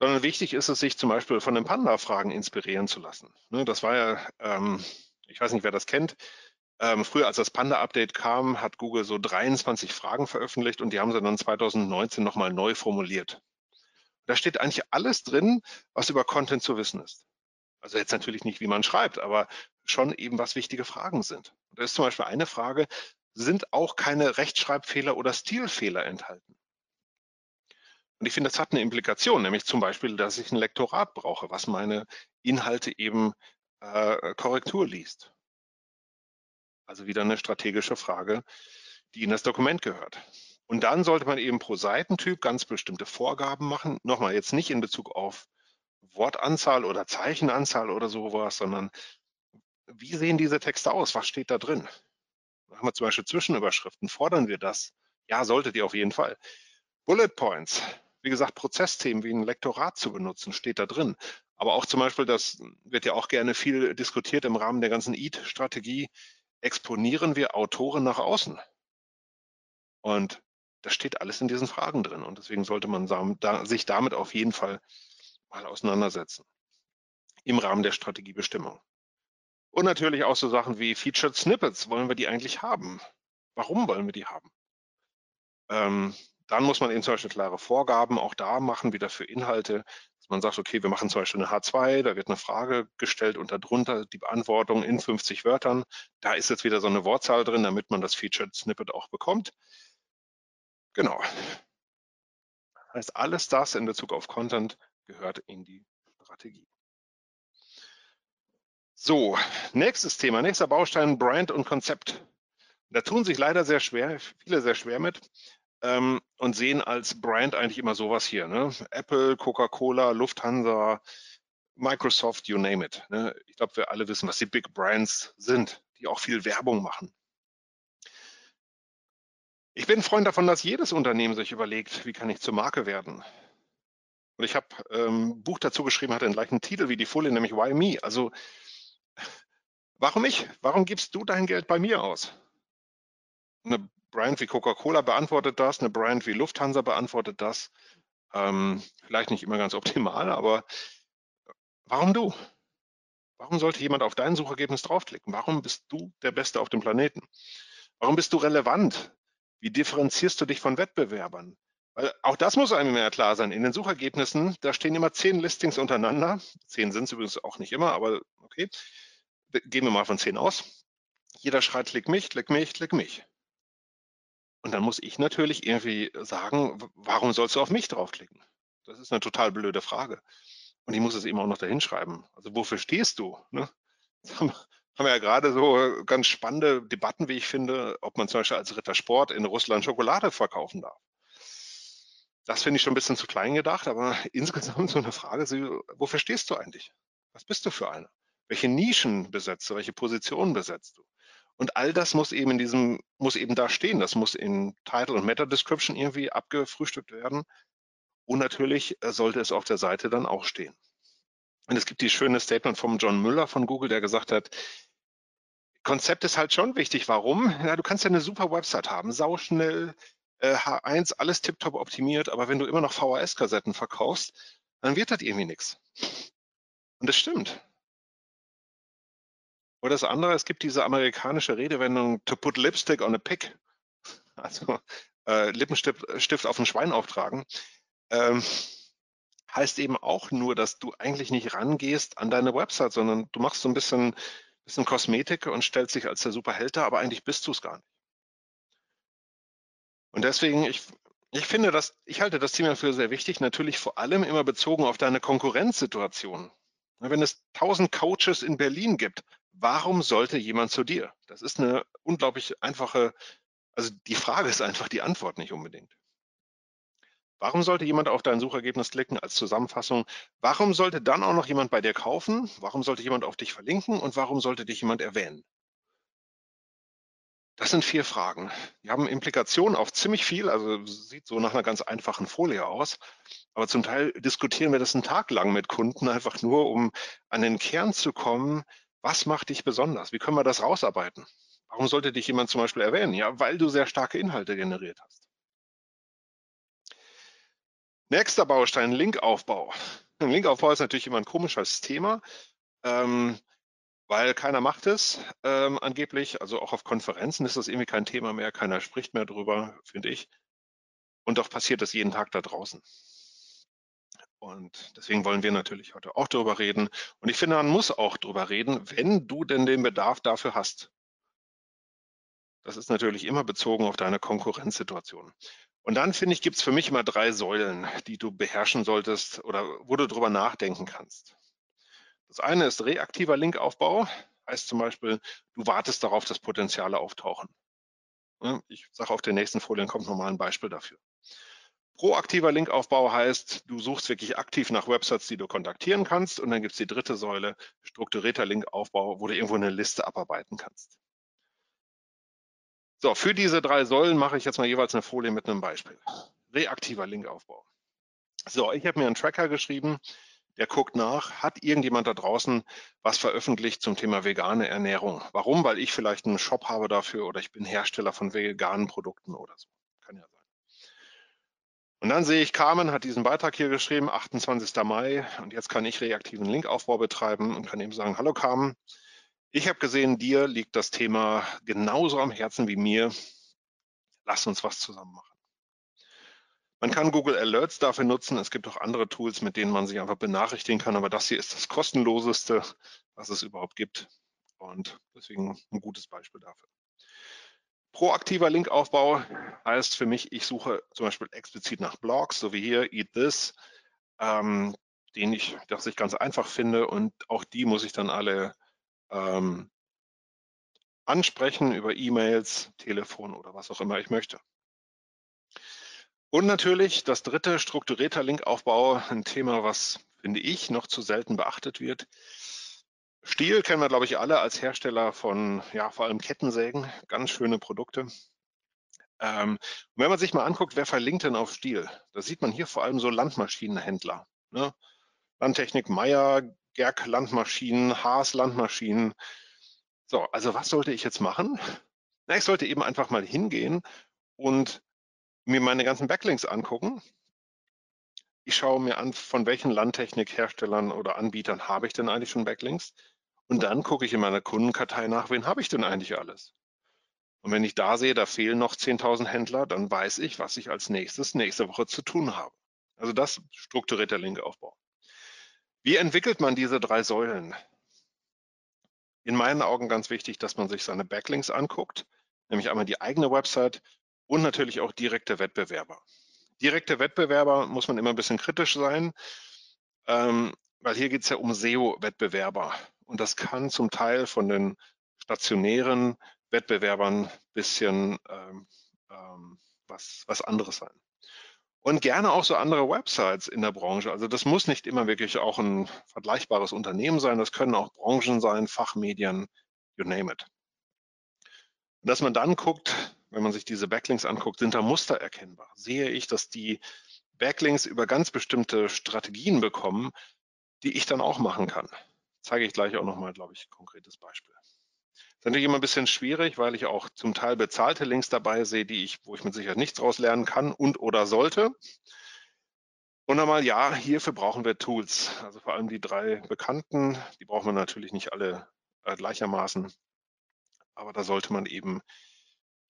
Speaker 2: sondern wichtig ist es, sich zum Beispiel von den Panda-Fragen inspirieren zu lassen. Ne, das war ja, ähm, ich weiß nicht, wer das kennt, ähm, früher als das Panda-Update kam, hat Google so 23 Fragen veröffentlicht und die haben sie dann 2019 nochmal neu formuliert. Da steht eigentlich alles drin, was über Content zu wissen ist. Also jetzt natürlich nicht, wie man schreibt, aber schon eben, was wichtige Fragen sind. Und da ist zum Beispiel eine Frage, sind auch keine Rechtschreibfehler oder Stilfehler enthalten? Und ich finde, das hat eine Implikation, nämlich zum Beispiel, dass ich ein Lektorat brauche, was meine Inhalte eben äh, Korrektur liest. Also wieder eine strategische Frage, die in das Dokument gehört. Und dann sollte man eben pro Seitentyp ganz bestimmte Vorgaben machen. Nochmal jetzt nicht in Bezug auf Wortanzahl oder Zeichenanzahl oder sowas, sondern wie sehen diese Texte aus? Was steht da drin? Haben wir zum Beispiel Zwischenüberschriften. Fordern wir das? Ja, solltet ihr auf jeden Fall. Bullet Points. Wie gesagt, Prozessthemen wie ein Lektorat zu benutzen, steht da drin. Aber auch zum Beispiel, das wird ja auch gerne viel diskutiert im Rahmen der ganzen EAT-Strategie, exponieren wir Autoren nach außen. Und das steht alles in diesen Fragen drin. Und deswegen sollte man sich damit auf jeden Fall mal auseinandersetzen. Im Rahmen der Strategiebestimmung. Und natürlich auch so Sachen wie Featured Snippets. Wollen wir die eigentlich haben? Warum wollen wir die haben? Ähm, dann muss man eben zum Beispiel klare Vorgaben auch da machen, wieder für Inhalte, dass man sagt, okay, wir machen zum Beispiel eine H2, da wird eine Frage gestellt und darunter die Beantwortung in 50 Wörtern. Da ist jetzt wieder so eine Wortzahl drin, damit man das Featured Snippet auch bekommt. Genau. Das heißt, alles das in Bezug auf Content gehört in die Strategie. So, nächstes Thema, nächster Baustein, Brand und Konzept. Da tun sich leider sehr schwer, viele sehr schwer mit ähm, und sehen als Brand eigentlich immer sowas hier. Ne? Apple, Coca-Cola, Lufthansa, Microsoft, you name it. Ne? Ich glaube, wir alle wissen, was die Big Brands sind, die auch viel Werbung machen. Ich bin Freund davon, dass jedes Unternehmen sich überlegt, wie kann ich zur Marke werden. Und ich habe ähm, ein Buch dazu geschrieben, hat den gleichen Titel wie die Folie, nämlich Why Me? Also, warum ich? Warum gibst du dein Geld bei mir aus? Eine Brand wie Coca-Cola beantwortet das, eine Brand wie Lufthansa beantwortet das. Ähm, vielleicht nicht immer ganz optimal, aber warum du? Warum sollte jemand auf dein Suchergebnis draufklicken? Warum bist du der Beste auf dem Planeten? Warum bist du relevant? Wie differenzierst du dich von Wettbewerbern? Weil auch das muss einem mehr klar sein. In den Suchergebnissen, da stehen immer zehn Listings untereinander. Zehn sind es übrigens auch nicht immer, aber okay. Gehen wir mal von zehn aus. Jeder schreit, klick mich, klick mich, klick mich. Und dann muss ich natürlich irgendwie sagen, warum sollst du auf mich draufklicken? Das ist eine total blöde Frage. Und ich muss es eben auch noch dahin schreiben. Also wofür stehst du? Ne? haben, wir ja gerade so ganz spannende Debatten, wie ich finde, ob man zum Beispiel als Rittersport in Russland Schokolade verkaufen darf. Das finde ich schon ein bisschen zu klein gedacht, aber insgesamt so eine Frage, wofür stehst du eigentlich? Was bist du für einer? Welche Nischen besetzt du? Welche Positionen besetzt du? Und all das muss eben in diesem, muss eben da stehen. Das muss in Title und Meta Description irgendwie abgefrühstückt werden. Und natürlich äh, sollte es auf der Seite dann auch stehen. Und es gibt die schöne Statement vom John Müller von Google, der gesagt hat, Konzept ist halt schon wichtig. Warum? Ja, du kannst ja eine super Website haben, sauschnell, äh, H1, alles tiptop optimiert, aber wenn du immer noch VHS-Kassetten verkaufst, dann wird das irgendwie nichts. Und das stimmt. Oder das andere, es gibt diese amerikanische Redewendung to put lipstick on a pig. Also äh, Lippenstift auf ein Schwein auftragen. Ähm, heißt eben auch nur, dass du eigentlich nicht rangehst an deine Website, sondern du machst so ein bisschen, bisschen Kosmetik und stellst dich als der Superheld aber eigentlich bist du es gar nicht. Und deswegen, ich, ich finde das, ich halte das Thema für sehr wichtig, natürlich vor allem immer bezogen auf deine Konkurrenzsituation. Wenn es tausend Coaches in Berlin gibt, warum sollte jemand zu dir? Das ist eine unglaublich einfache, also die Frage ist einfach die Antwort nicht unbedingt. Warum sollte jemand auf dein Suchergebnis klicken als Zusammenfassung? Warum sollte dann auch noch jemand bei dir kaufen? Warum sollte jemand auf dich verlinken? Und warum sollte dich jemand erwähnen? Das sind vier Fragen. Die haben Implikationen auf ziemlich viel, also sieht so nach einer ganz einfachen Folie aus. Aber zum Teil diskutieren wir das einen Tag lang mit Kunden, einfach nur, um an den Kern zu kommen. Was macht dich besonders? Wie können wir das rausarbeiten? Warum sollte dich jemand zum Beispiel erwähnen? Ja, weil du sehr starke Inhalte generiert hast. Nächster Baustein, Linkaufbau. Linkaufbau ist natürlich immer ein komisches Thema. Ähm, weil keiner macht es ähm, angeblich. Also auch auf Konferenzen ist das irgendwie kein Thema mehr, keiner spricht mehr drüber, finde ich. Und doch passiert das jeden Tag da draußen. Und deswegen wollen wir natürlich heute auch darüber reden. Und ich finde, man muss auch darüber reden, wenn du denn den Bedarf dafür hast. Das ist natürlich immer bezogen auf deine Konkurrenzsituation. Und dann finde ich, gibt es für mich immer drei Säulen, die du beherrschen solltest oder wo du drüber nachdenken kannst. Das eine ist reaktiver Linkaufbau, heißt zum Beispiel, du wartest darauf, dass Potenziale auftauchen. Ich sage auf den nächsten Folien kommt nochmal ein Beispiel dafür. Proaktiver Linkaufbau heißt, du suchst wirklich aktiv nach Websites, die du kontaktieren kannst. Und dann gibt es die dritte Säule, strukturierter Linkaufbau, wo du irgendwo eine Liste abarbeiten kannst. So, für diese drei Säulen mache ich jetzt mal jeweils eine Folie mit einem Beispiel. Reaktiver Linkaufbau. So, ich habe mir einen Tracker geschrieben, der guckt nach, hat irgendjemand da draußen was veröffentlicht zum Thema vegane Ernährung? Warum? Weil ich vielleicht einen Shop habe dafür oder ich bin Hersteller von veganen Produkten oder so. Kann ja sein. Und dann sehe ich, Carmen hat diesen Beitrag hier geschrieben, 28. Mai, und jetzt kann ich reaktiven Linkaufbau betreiben und kann eben sagen, hallo Carmen, ich habe gesehen, dir liegt das Thema genauso am Herzen wie mir. Lass uns was zusammen machen. Man kann Google Alerts dafür nutzen. Es gibt auch andere Tools, mit denen man sich einfach benachrichtigen kann. Aber das hier ist das kostenloseste, was es überhaupt gibt. Und deswegen ein gutes Beispiel dafür. Proaktiver Linkaufbau heißt für mich, ich suche zum Beispiel explizit nach Blogs, so wie hier Eat This, ähm, den ich, das ich ganz einfach finde. Und auch die muss ich dann alle ähm, ansprechen über E-Mails, Telefon oder was auch immer ich möchte. Und natürlich das dritte, strukturierter Linkaufbau, ein Thema, was, finde ich, noch zu selten beachtet wird. Stiel kennen wir, glaube ich, alle als Hersteller von, ja, vor allem Kettensägen, ganz schöne Produkte. Ähm, wenn man sich mal anguckt, wer verlinkt denn auf Stiel? Da sieht man hier vor allem so Landmaschinenhändler. Ne? Landtechnik Meier, Gerg Landmaschinen, Haas Landmaschinen. So, also was sollte ich jetzt machen? Na, ich sollte eben einfach mal hingehen und mir meine ganzen Backlinks angucken. Ich schaue mir an, von welchen Landtechnikherstellern oder Anbietern habe ich denn eigentlich schon Backlinks. Und dann gucke ich in meiner Kundenkartei nach, wen habe ich denn eigentlich alles. Und wenn ich da sehe, da fehlen noch 10.000 Händler, dann weiß ich, was ich als nächstes nächste Woche zu tun habe. Also das strukturierter Linkaufbau. Wie entwickelt man diese drei Säulen? In meinen Augen ganz wichtig, dass man sich seine Backlinks anguckt, nämlich einmal die eigene Website und natürlich auch direkte Wettbewerber. Direkte Wettbewerber muss man immer ein bisschen kritisch sein, ähm, weil hier geht es ja um SEO-Wettbewerber. Und das kann zum Teil von den stationären Wettbewerbern ein bisschen ähm, ähm, was, was anderes sein. Und gerne auch so andere Websites in der Branche. Also das muss nicht immer wirklich auch ein vergleichbares Unternehmen sein. Das können auch Branchen sein, Fachmedien, you name it. Und dass man dann guckt, wenn man sich diese Backlinks anguckt, sind da Muster erkennbar. Sehe ich, dass die Backlinks über ganz bestimmte Strategien bekommen, die ich dann auch machen kann. Zeige ich gleich auch nochmal, glaube ich, ein konkretes Beispiel. Das ist natürlich immer ein bisschen schwierig, weil ich auch zum Teil bezahlte Links dabei sehe, die ich, wo ich mit Sicherheit nichts draus lernen kann und oder sollte. Und einmal, ja, hierfür brauchen wir Tools. Also vor allem die drei bekannten, die brauchen wir natürlich nicht alle äh, gleichermaßen. Aber da sollte man eben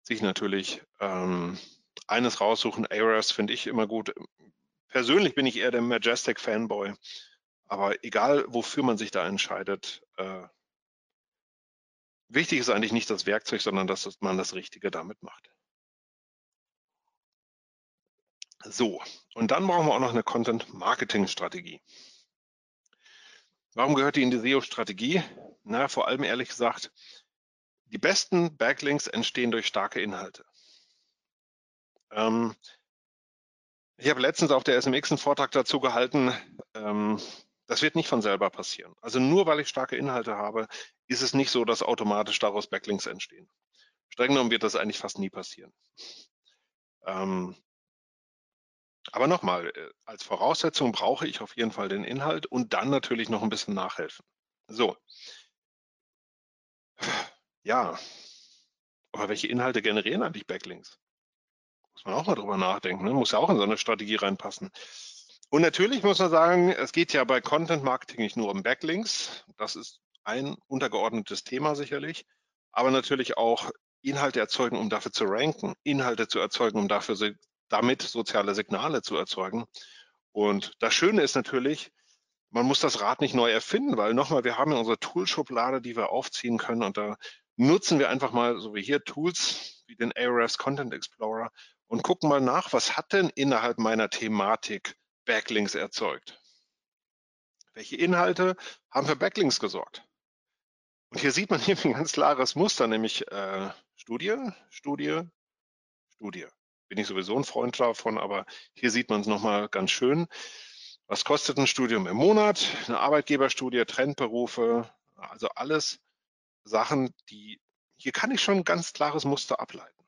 Speaker 2: sich natürlich ähm, eines raussuchen. Ares finde ich immer gut. Persönlich bin ich eher der Majestic Fanboy. Aber egal, wofür man sich da entscheidet, äh, wichtig ist eigentlich nicht das Werkzeug, sondern dass man das Richtige damit macht. So, und dann brauchen wir auch noch eine Content-Marketing-Strategie. Warum gehört die in die SEO-Strategie? Na, vor allem ehrlich gesagt, die besten Backlinks entstehen durch starke Inhalte. Ähm, ich habe letztens auf der SMX einen Vortrag dazu gehalten. Ähm, das wird nicht von selber passieren. Also nur weil ich starke Inhalte habe, ist es nicht so, dass automatisch daraus Backlinks entstehen. Streng genommen wird das eigentlich fast nie passieren. Ähm, aber nochmal, äh, als Voraussetzung brauche ich auf jeden Fall den Inhalt und dann natürlich noch ein bisschen nachhelfen. So. Ja. Aber welche Inhalte generieren eigentlich Backlinks? Muss man auch mal drüber nachdenken. Ne? Muss ja auch in so eine Strategie reinpassen. Und natürlich muss man sagen, es geht ja bei Content Marketing nicht nur um Backlinks. Das ist ein untergeordnetes Thema sicherlich. Aber natürlich auch Inhalte erzeugen, um dafür zu ranken. Inhalte zu erzeugen, um dafür damit soziale Signale zu erzeugen. Und das Schöne ist natürlich, man muss das Rad nicht neu erfinden, weil nochmal, wir haben ja unsere Toolschublade, die wir aufziehen können und da nutzen wir einfach mal, so wie hier, Tools wie den Ahrefs Content Explorer und gucken mal nach, was hat denn innerhalb meiner Thematik Backlinks erzeugt? Welche Inhalte haben für Backlinks gesorgt? Und hier sieht man hier ein ganz klares Muster, nämlich äh, Studie, Studie, Studie bin ich sowieso ein Freund davon, aber hier sieht man es nochmal ganz schön. Was kostet ein Studium im Monat? Eine Arbeitgeberstudie, Trendberufe, also alles Sachen, die, hier kann ich schon ein ganz klares Muster ableiten.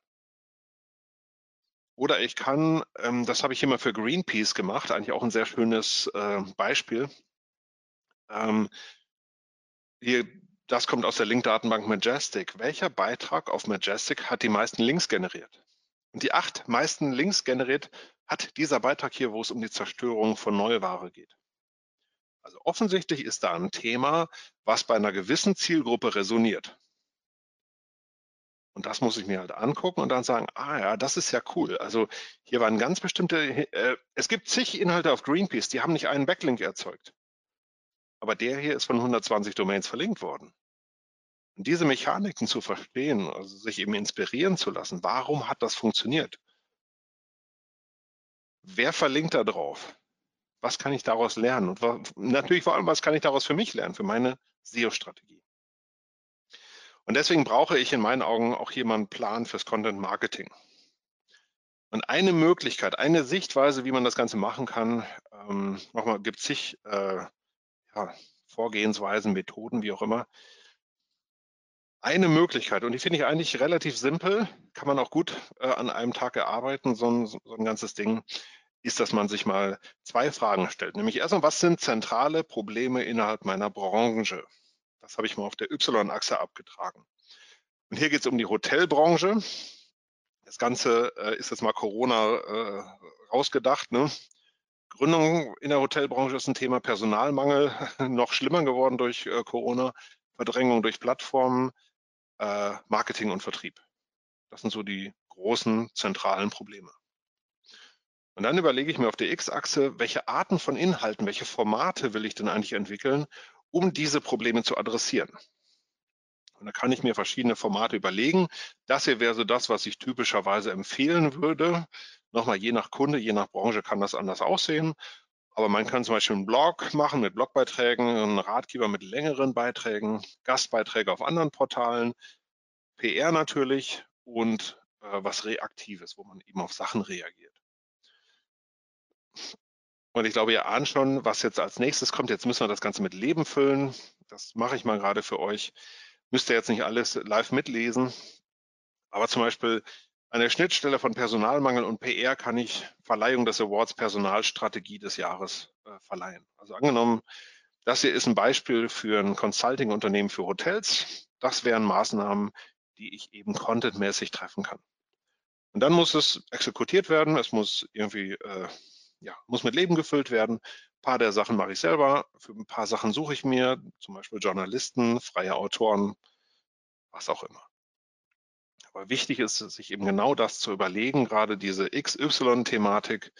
Speaker 2: Oder ich kann, ähm, das habe ich immer für Greenpeace gemacht, eigentlich auch ein sehr schönes äh, Beispiel. Ähm, hier, das kommt aus der Link-Datenbank Majestic. Welcher Beitrag auf Majestic hat die meisten Links generiert? Und die acht meisten Links generiert hat dieser Beitrag hier, wo es um die Zerstörung von Neuware geht. Also offensichtlich ist da ein Thema, was bei einer gewissen Zielgruppe resoniert. Und das muss ich mir halt angucken und dann sagen, ah ja, das ist ja cool. Also hier waren ganz bestimmte, äh, es gibt zig Inhalte auf Greenpeace, die haben nicht einen Backlink erzeugt. Aber der hier ist von 120 Domains verlinkt worden. Und diese Mechaniken zu verstehen, also sich eben inspirieren zu lassen, warum hat das funktioniert? Wer verlinkt da drauf? Was kann ich daraus lernen? Und natürlich vor allem, was kann ich daraus für mich lernen, für meine SEO-Strategie? Und deswegen brauche ich in meinen Augen auch hier mal einen Plan fürs Content Marketing. Und eine Möglichkeit, eine Sichtweise, wie man das Ganze machen kann, ähm, nochmal gibt es zig äh, ja, Vorgehensweisen, Methoden, wie auch immer, eine Möglichkeit, und die finde ich eigentlich relativ simpel, kann man auch gut äh, an einem Tag erarbeiten, so ein, so ein ganzes Ding, ist, dass man sich mal zwei Fragen stellt. Nämlich erstmal, was sind zentrale Probleme innerhalb meiner Branche? Das habe ich mal auf der Y-Achse abgetragen. Und hier geht es um die Hotelbranche. Das Ganze äh, ist jetzt mal Corona äh, rausgedacht. Ne? Gründung in der Hotelbranche ist ein Thema Personalmangel, noch schlimmer geworden durch äh, Corona, Verdrängung durch Plattformen, äh, Marketing und Vertrieb. Das sind so die großen zentralen Probleme. Und dann überlege ich mir auf der X-Achse, welche Arten von Inhalten, welche Formate will ich denn eigentlich entwickeln, um diese Probleme zu adressieren. Und da kann ich mir verschiedene Formate überlegen. Das hier wäre so das, was ich typischerweise empfehlen würde. Nochmal, je nach Kunde, je nach Branche kann das anders aussehen. Aber man kann zum Beispiel einen Blog machen mit Blogbeiträgen, einen Ratgeber mit längeren Beiträgen, Gastbeiträge auf anderen Portalen, PR natürlich und äh, was Reaktives, wo man eben auf Sachen reagiert. Und ich glaube, ihr ahnt schon, was jetzt als nächstes kommt. Jetzt müssen wir das Ganze mit Leben füllen. Das mache ich mal gerade für euch. Müsst ihr jetzt nicht alles live mitlesen. Aber zum Beispiel an der Schnittstelle von Personalmangel und PR kann ich Verleihung des Awards Personalstrategie des Jahres äh, verleihen. Also angenommen, das hier ist ein Beispiel für ein Consulting-Unternehmen für Hotels. Das wären Maßnahmen, die ich eben contentmäßig treffen kann. Und dann muss es exekutiert werden. Es muss irgendwie, äh, ja, muss mit Leben gefüllt werden. Ein paar der Sachen mache ich selber. Für ein paar Sachen suche ich mir, zum Beispiel Journalisten, freie Autoren, was auch immer. Aber wichtig ist es, sich eben genau das zu überlegen, gerade diese XY-Thematik.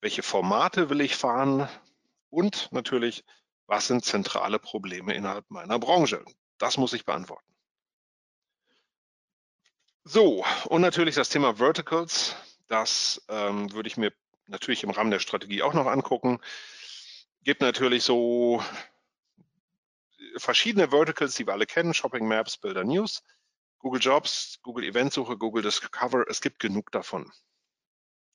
Speaker 2: Welche Formate will ich fahren? Und natürlich, was sind zentrale Probleme innerhalb meiner Branche? Das muss ich beantworten. So, und natürlich das Thema Verticals. Das ähm, würde ich mir natürlich im Rahmen der Strategie auch noch angucken. Gibt natürlich so verschiedene Verticals, die wir alle kennen, Shopping Maps, Bilder News, Google Jobs, Google Eventsuche, Google Discover. Es gibt genug davon.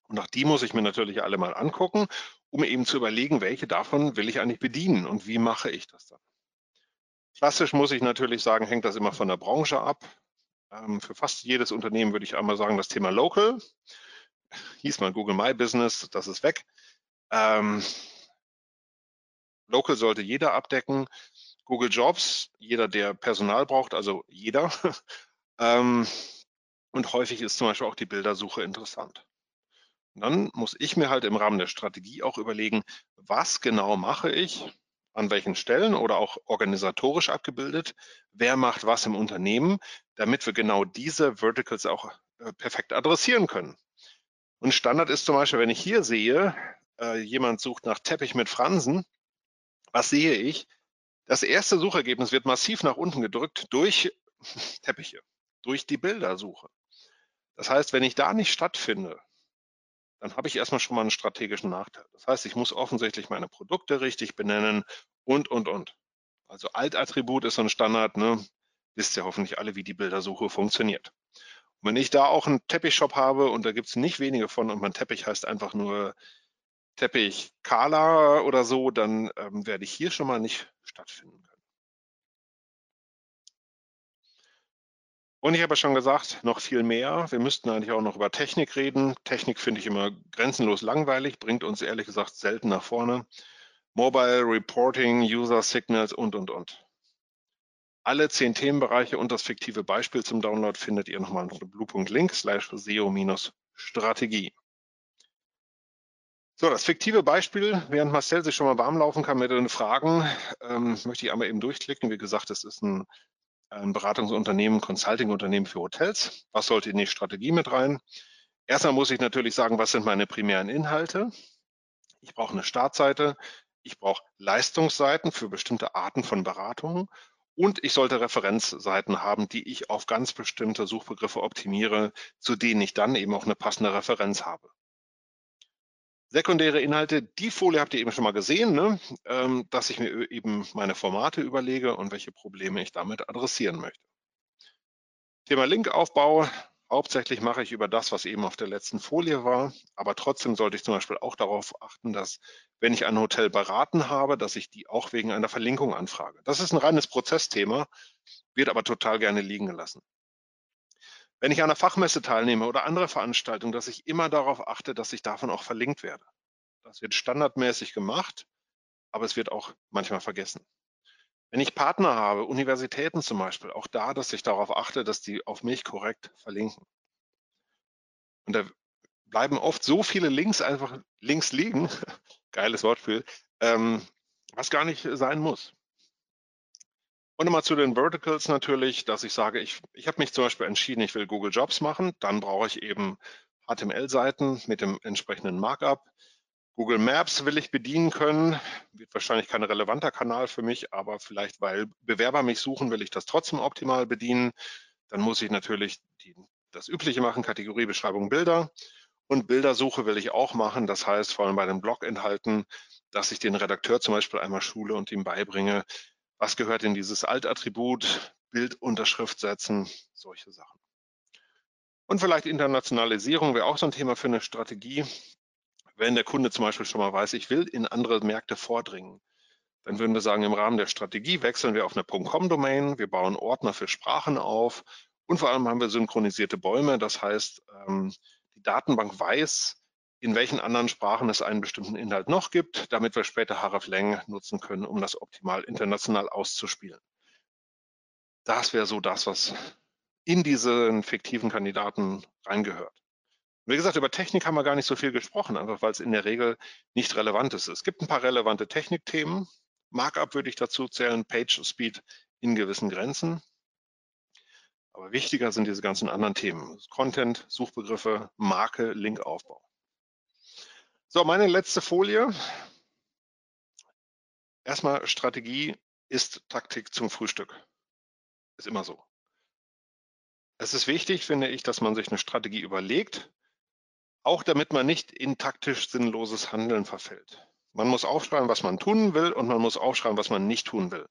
Speaker 2: Und auch die muss ich mir natürlich alle mal angucken, um eben zu überlegen, welche davon will ich eigentlich bedienen und wie mache ich das dann. Klassisch muss ich natürlich sagen, hängt das immer von der Branche ab. Ähm, für fast jedes Unternehmen würde ich einmal sagen, das Thema Local. Hieß mal Google My Business, das ist weg. Ähm, Local sollte jeder abdecken. Google Jobs, jeder, der Personal braucht, also jeder. ähm, und häufig ist zum Beispiel auch die Bildersuche interessant. Und dann muss ich mir halt im Rahmen der Strategie auch überlegen, was genau mache ich, an welchen Stellen oder auch organisatorisch abgebildet, wer macht was im Unternehmen, damit wir genau diese Verticals auch äh, perfekt adressieren können. Und Standard ist zum Beispiel, wenn ich hier sehe, äh, jemand sucht nach Teppich mit Fransen, was sehe ich? Das erste Suchergebnis wird massiv nach unten gedrückt durch Teppiche, durch die Bildersuche. Das heißt, wenn ich da nicht stattfinde, dann habe ich erstmal schon mal einen strategischen Nachteil. Das heißt, ich muss offensichtlich meine Produkte richtig benennen und, und, und. Also Altattribut ist so ein Standard, ne? wisst ihr hoffentlich alle, wie die Bildersuche funktioniert. Und wenn ich da auch einen Teppichshop habe und da gibt es nicht wenige von und mein Teppich heißt einfach nur Teppich Kala oder so, dann ähm, werde ich hier schon mal nicht stattfinden können. Und ich habe schon gesagt, noch viel mehr. Wir müssten eigentlich auch noch über Technik reden. Technik finde ich immer grenzenlos langweilig, bringt uns ehrlich gesagt selten nach vorne. Mobile Reporting, User Signals und, und, und. Alle zehn Themenbereiche und das fiktive Beispiel zum Download findet ihr nochmal unter blue.link slash SEO-Strategie. So, das fiktive Beispiel, während Marcel sich schon mal warm laufen kann mit den Fragen, ähm, möchte ich einmal eben durchklicken. Wie gesagt, es ist ein, ein Beratungsunternehmen, Consulting-Unternehmen für Hotels. Was sollte in die Strategie mit rein? Erstmal muss ich natürlich sagen, was sind meine primären Inhalte? Ich brauche eine Startseite, ich brauche Leistungsseiten für bestimmte Arten von Beratungen und ich sollte Referenzseiten haben, die ich auf ganz bestimmte Suchbegriffe optimiere, zu denen ich dann eben auch eine passende Referenz habe. Sekundäre Inhalte, die Folie habt ihr eben schon mal gesehen, ne? ähm, dass ich mir eben meine Formate überlege und welche Probleme ich damit adressieren möchte. Thema Linkaufbau, hauptsächlich mache ich über das, was eben auf der letzten Folie war, aber trotzdem sollte ich zum Beispiel auch darauf achten, dass wenn ich ein Hotel beraten habe, dass ich die auch wegen einer Verlinkung anfrage. Das ist ein reines Prozessthema, wird aber total gerne liegen gelassen. Wenn ich an einer Fachmesse teilnehme oder andere Veranstaltungen, dass ich immer darauf achte, dass ich davon auch verlinkt werde. Das wird standardmäßig gemacht, aber es wird auch manchmal vergessen. Wenn ich Partner habe, Universitäten zum Beispiel, auch da, dass ich darauf achte, dass die auf mich korrekt verlinken. Und da bleiben oft so viele Links einfach links liegen, geiles Wortspiel, ähm, was gar nicht sein muss. Und nochmal zu den Verticals natürlich, dass ich sage, ich, ich habe mich zum Beispiel entschieden, ich will Google Jobs machen, dann brauche ich eben HTML-Seiten mit dem entsprechenden Markup. Google Maps will ich bedienen können, wird wahrscheinlich kein relevanter Kanal für mich, aber vielleicht, weil Bewerber mich suchen, will ich das trotzdem optimal bedienen. Dann muss ich natürlich die, das Übliche machen, Kategorie, Beschreibung, Bilder. Und Bildersuche will ich auch machen. Das heißt, vor allem bei den Blog-Inhalten, dass ich den Redakteur zum Beispiel einmal schule und ihm beibringe, was gehört in dieses Altattribut, Bildunterschrift setzen, solche Sachen. Und vielleicht Internationalisierung wäre auch so ein Thema für eine Strategie. Wenn der Kunde zum Beispiel schon mal weiß, ich will in andere Märkte vordringen, dann würden wir sagen, im Rahmen der Strategie wechseln wir auf eine .com-Domain, wir bauen Ordner für Sprachen auf und vor allem haben wir synchronisierte Bäume. Das heißt, ähm, die Datenbank weiß, in welchen anderen Sprachen es einen bestimmten Inhalt noch gibt, damit wir später hreflang nutzen können, um das optimal international auszuspielen. Das wäre so das, was in diesen fiktiven Kandidaten reingehört. Wie gesagt, über Technik haben wir gar nicht so viel gesprochen, einfach weil es in der Regel nicht relevant ist. Es gibt ein paar relevante Technikthemen. Markup würde ich dazu zählen, Page Speed in gewissen Grenzen. Aber wichtiger sind diese ganzen anderen Themen. Content, Suchbegriffe, Marke, Linkaufbau. So, meine letzte Folie. Erstmal Strategie ist Taktik zum Frühstück. Ist immer so. Es ist wichtig, finde ich, dass man sich eine Strategie überlegt, auch damit man nicht in taktisch sinnloses Handeln verfällt. Man muss aufschreiben, was man tun will und man muss aufschreiben, was man nicht tun will.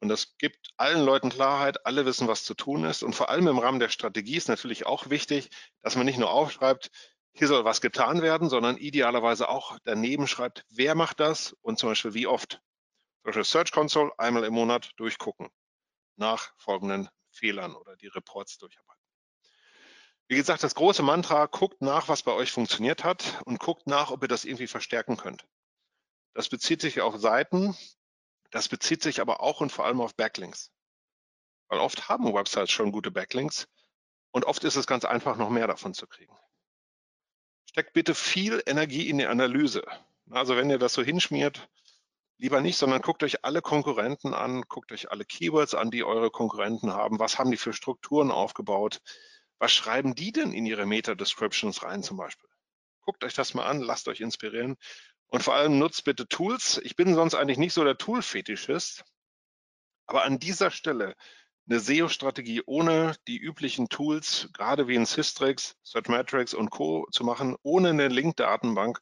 Speaker 2: Und das gibt allen Leuten Klarheit, alle wissen, was zu tun ist. Und vor allem im Rahmen der Strategie ist natürlich auch wichtig, dass man nicht nur aufschreibt, hier soll was getan werden, sondern idealerweise auch daneben schreibt, wer macht das und zum Beispiel wie oft. Zum Beispiel Search Console einmal im Monat durchgucken nach folgenden Fehlern oder die Reports durcharbeiten. Wie gesagt, das große Mantra, guckt nach, was bei euch funktioniert hat und guckt nach, ob ihr das irgendwie verstärken könnt. Das bezieht sich auf Seiten, das bezieht sich aber auch und vor allem auf Backlinks. Weil oft haben Websites schon gute Backlinks und oft ist es ganz einfach, noch mehr davon zu kriegen. Steckt bitte viel Energie in die Analyse. Also wenn ihr das so hinschmiert, lieber nicht, sondern guckt euch alle Konkurrenten an, guckt euch alle Keywords an, die eure Konkurrenten haben. Was haben die für Strukturen aufgebaut? Was schreiben die denn in ihre Meta-Descriptions rein zum Beispiel? Guckt euch das mal an, lasst euch inspirieren und vor allem nutzt bitte Tools. Ich bin sonst eigentlich nicht so der Tool-Fetischist, aber an dieser Stelle eine SEO-Strategie ohne die üblichen Tools, gerade wie in Systrix, Searchmetrics und Co. zu machen, ohne eine Link-Datenbank,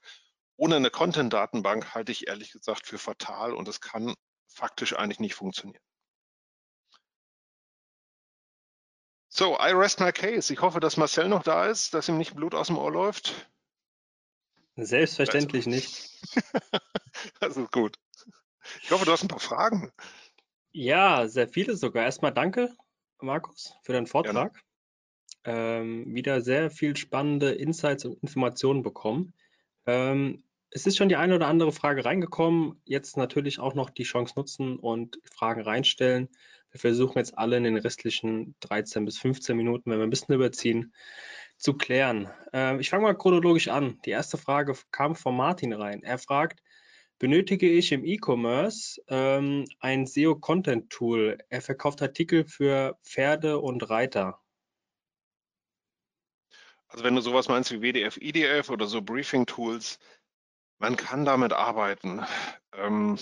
Speaker 2: ohne eine Content-Datenbank, halte ich ehrlich gesagt für fatal und das kann faktisch eigentlich nicht funktionieren. So, I rest my case. Ich hoffe, dass Marcel noch da ist, dass ihm nicht Blut aus dem Ohr läuft.
Speaker 1: Selbstverständlich nicht.
Speaker 2: das ist gut. Ich hoffe, du hast ein paar Fragen.
Speaker 1: Ja, sehr viele sogar. Erstmal danke, Markus, für deinen Vortrag. Ähm, wieder sehr viel spannende Insights und Informationen bekommen. Ähm, es ist schon die eine oder andere Frage reingekommen. Jetzt natürlich auch noch die Chance nutzen und Fragen reinstellen. Wir versuchen jetzt alle in den restlichen 13 bis 15 Minuten, wenn wir ein bisschen überziehen, zu klären. Ähm, ich fange mal chronologisch an. Die erste Frage kam von Martin rein. Er fragt, benötige ich im E-Commerce ähm, ein SEO-Content-Tool? Er verkauft Artikel für Pferde und Reiter.
Speaker 2: Also wenn du sowas meinst wie WDF, IDF oder so Briefing-Tools, man kann damit arbeiten. Ähm,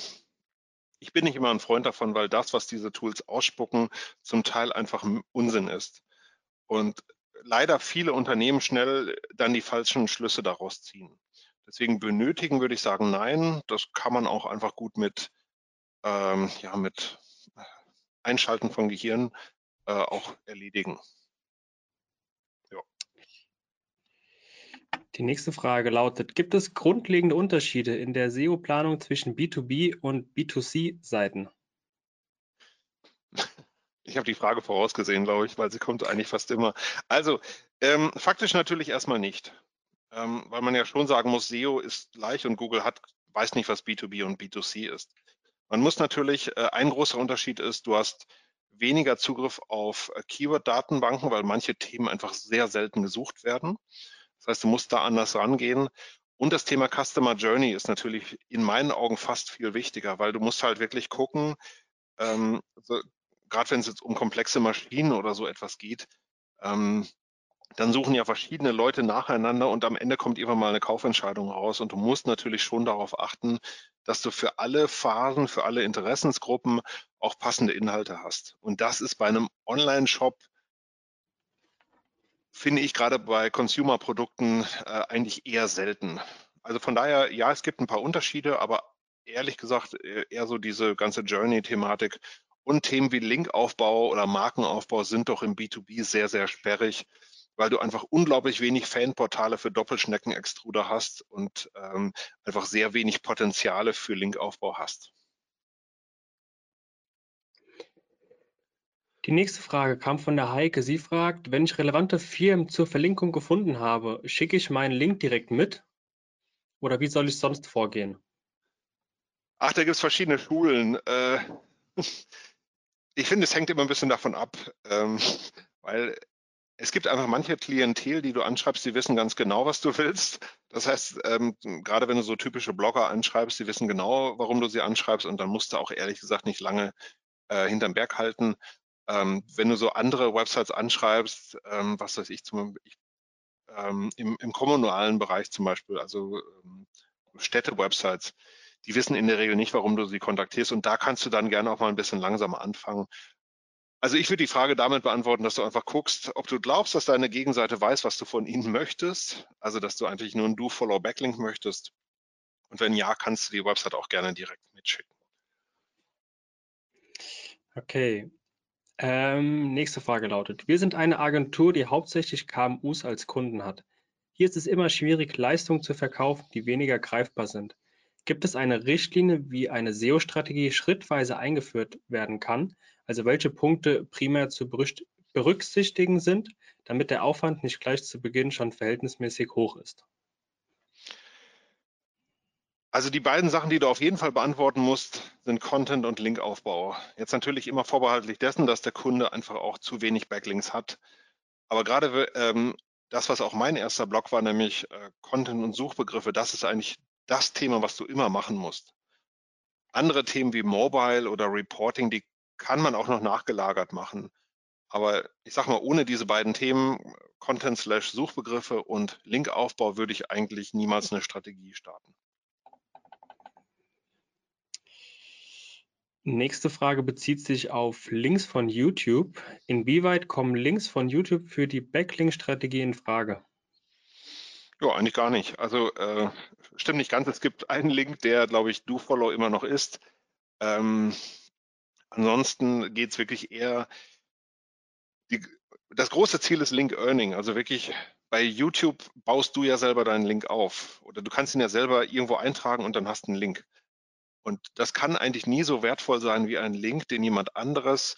Speaker 2: ich bin nicht immer ein Freund davon, weil das, was diese Tools ausspucken, zum Teil einfach Unsinn ist. Und leider viele Unternehmen schnell dann die falschen Schlüsse daraus ziehen. Deswegen benötigen würde ich sagen, nein, das kann man auch einfach gut mit, ähm, ja, mit Einschalten von Gehirn äh, auch erledigen.
Speaker 1: Die nächste Frage lautet, gibt es grundlegende Unterschiede in der SEO-Planung zwischen B2B und B2C-Seiten?
Speaker 2: Ich habe die Frage vorausgesehen, glaube ich, weil sie kommt eigentlich fast immer. Also, ähm, faktisch natürlich erstmal nicht, ähm, weil man ja schon sagen muss, SEO ist gleich und Google hat, weiß nicht, was B2B und B2C ist. Man muss natürlich, äh, ein großer Unterschied ist, du hast weniger Zugriff auf äh, Keyword-Datenbanken, weil manche Themen einfach sehr selten gesucht werden. Das heißt, du musst da anders rangehen. Und das Thema Customer Journey ist natürlich in meinen Augen fast viel wichtiger, weil du musst halt wirklich gucken, ähm, so, gerade wenn es jetzt um komplexe Maschinen oder so etwas geht, ähm, dann suchen ja verschiedene Leute nacheinander und am Ende kommt irgendwann mal eine Kaufentscheidung raus. Und du musst natürlich schon darauf achten, dass du für alle Phasen, für alle Interessensgruppen auch passende Inhalte hast. Und das ist bei einem Online-Shop, finde ich gerade bei Consumer-Produkten äh, eigentlich eher selten. Also von daher, ja, es gibt ein paar Unterschiede, aber ehrlich gesagt äh, eher so diese ganze Journey-Thematik und Themen wie Linkaufbau oder Markenaufbau sind doch im B2B sehr, sehr sperrig, weil du einfach unglaublich wenig Fanportale für Doppelschnecken-Extruder hast und ähm, einfach sehr wenig Potenziale für Linkaufbau hast.
Speaker 1: Die nächste Frage kam von der Heike. Sie fragt, wenn ich relevante Firmen zur Verlinkung gefunden habe, schicke ich meinen Link direkt mit? Oder wie soll ich sonst vorgehen?
Speaker 2: Ach, da gibt es verschiedene Schulen. Äh, ich finde, es hängt immer ein bisschen davon ab, ähm, weil es gibt einfach manche Klientel, die du anschreibst, die wissen ganz genau, was du willst. Das heißt, ähm, gerade wenn du so typische Blogger anschreibst, die wissen genau, warum du sie anschreibst und dann musst du auch ehrlich gesagt nicht lange äh, hinterm Berg halten. Ähm, wenn du so andere Websites anschreibst, ähm, was weiß ich, zum, ich ähm, im, im, kommunalen Bereich zum Beispiel, also ähm, Städte-Websites, die wissen in der Regel nicht, warum du sie kontaktierst und da kannst du dann gerne auch mal ein bisschen langsamer anfangen. Also ich würde die Frage damit beantworten, dass du einfach guckst, ob du glaubst, dass deine Gegenseite weiß, was du von ihnen möchtest, also dass du eigentlich nur ein Do-Follow-Backlink möchtest. Und wenn ja, kannst du die Website auch gerne direkt mitschicken.
Speaker 1: Okay. Ähm, nächste Frage lautet, wir sind eine Agentur, die hauptsächlich KMUs als Kunden hat. Hier ist es immer schwierig, Leistungen zu verkaufen, die weniger greifbar sind. Gibt es eine Richtlinie, wie eine SEO-Strategie schrittweise eingeführt werden kann? Also welche Punkte primär zu berücksichtigen sind, damit der Aufwand nicht gleich zu Beginn schon verhältnismäßig hoch ist?
Speaker 2: Also die beiden Sachen, die du auf jeden Fall beantworten musst, sind Content und Linkaufbau. Jetzt natürlich immer vorbehaltlich dessen, dass der Kunde einfach auch zu wenig Backlinks hat. Aber gerade ähm, das, was auch mein erster Blog war, nämlich äh, Content und Suchbegriffe, das ist eigentlich das Thema, was du immer machen musst. Andere Themen wie Mobile oder Reporting, die kann man auch noch nachgelagert machen. Aber ich sag mal, ohne diese beiden Themen, Content slash Suchbegriffe und Linkaufbau, würde ich eigentlich niemals eine Strategie starten.
Speaker 1: Nächste Frage bezieht sich auf Links von YouTube. Inwieweit kommen Links von YouTube für die Backlink-Strategie in Frage?
Speaker 2: Ja, eigentlich gar nicht. Also äh, stimmt nicht ganz. Es gibt einen Link, der, glaube ich, DoFollow immer noch ist. Ähm, ansonsten geht es wirklich eher, die, das große Ziel ist Link Earning. Also wirklich bei YouTube baust du ja selber deinen Link auf. Oder du kannst ihn ja selber irgendwo eintragen und dann hast du einen Link. Und das kann eigentlich nie so wertvoll sein wie ein Link, den jemand anderes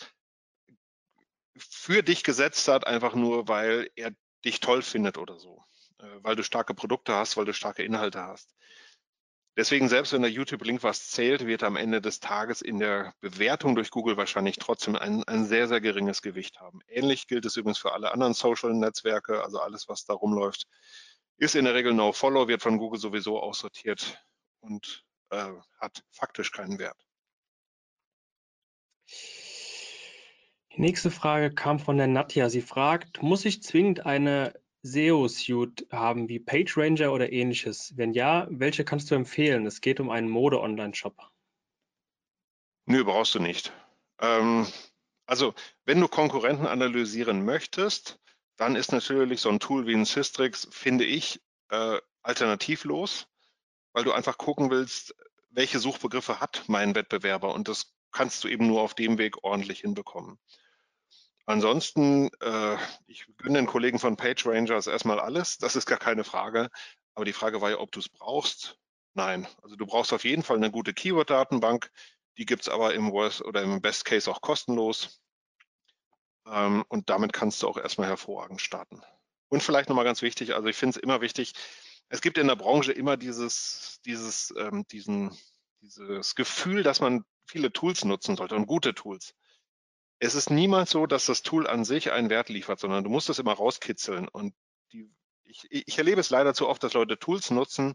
Speaker 2: für dich gesetzt hat, einfach nur, weil er dich toll findet oder so. Äh, weil du starke Produkte hast, weil du starke Inhalte hast. Deswegen, selbst wenn der YouTube-Link was zählt, wird am Ende des Tages in der Bewertung durch Google wahrscheinlich trotzdem ein, ein sehr, sehr geringes Gewicht haben. Ähnlich gilt es übrigens für alle anderen Social-Netzwerke, also alles, was da rumläuft, ist in der Regel No-Follow, wird von Google sowieso aussortiert und äh, hat faktisch keinen Wert.
Speaker 1: Die nächste Frage kam von der Nadja. Sie fragt, muss ich zwingend eine SEO-Suite haben wie PageRanger oder ähnliches? Wenn ja, welche kannst du empfehlen? Es geht um einen Mode-Online-Shop.
Speaker 2: Nö, brauchst du nicht. Ähm, also, wenn du Konkurrenten analysieren möchtest, dann ist natürlich so ein Tool wie ein Systrix, finde ich, äh, alternativlos weil du einfach gucken willst, welche Suchbegriffe hat mein Wettbewerber und das kannst du eben nur auf dem Weg ordentlich hinbekommen. Ansonsten, äh, ich gönne den Kollegen von PageRangers erstmal alles, das ist gar keine Frage. Aber die Frage war ja, ob du es brauchst. Nein, also du brauchst auf jeden Fall eine gute Keyword-Datenbank. Die gibt es aber im Worst oder im Best Case auch kostenlos. Ähm, und damit kannst du auch erstmal hervorragend starten. Und vielleicht nochmal ganz wichtig, also ich finde es immer wichtig, es gibt in der Branche immer dieses, dieses, ähm, diesen, dieses Gefühl, dass man viele Tools nutzen sollte und gute Tools. Es ist niemals so, dass das Tool an sich einen Wert liefert, sondern du musst es immer rauskitzeln. Und die, ich, ich erlebe es leider zu oft, dass Leute Tools nutzen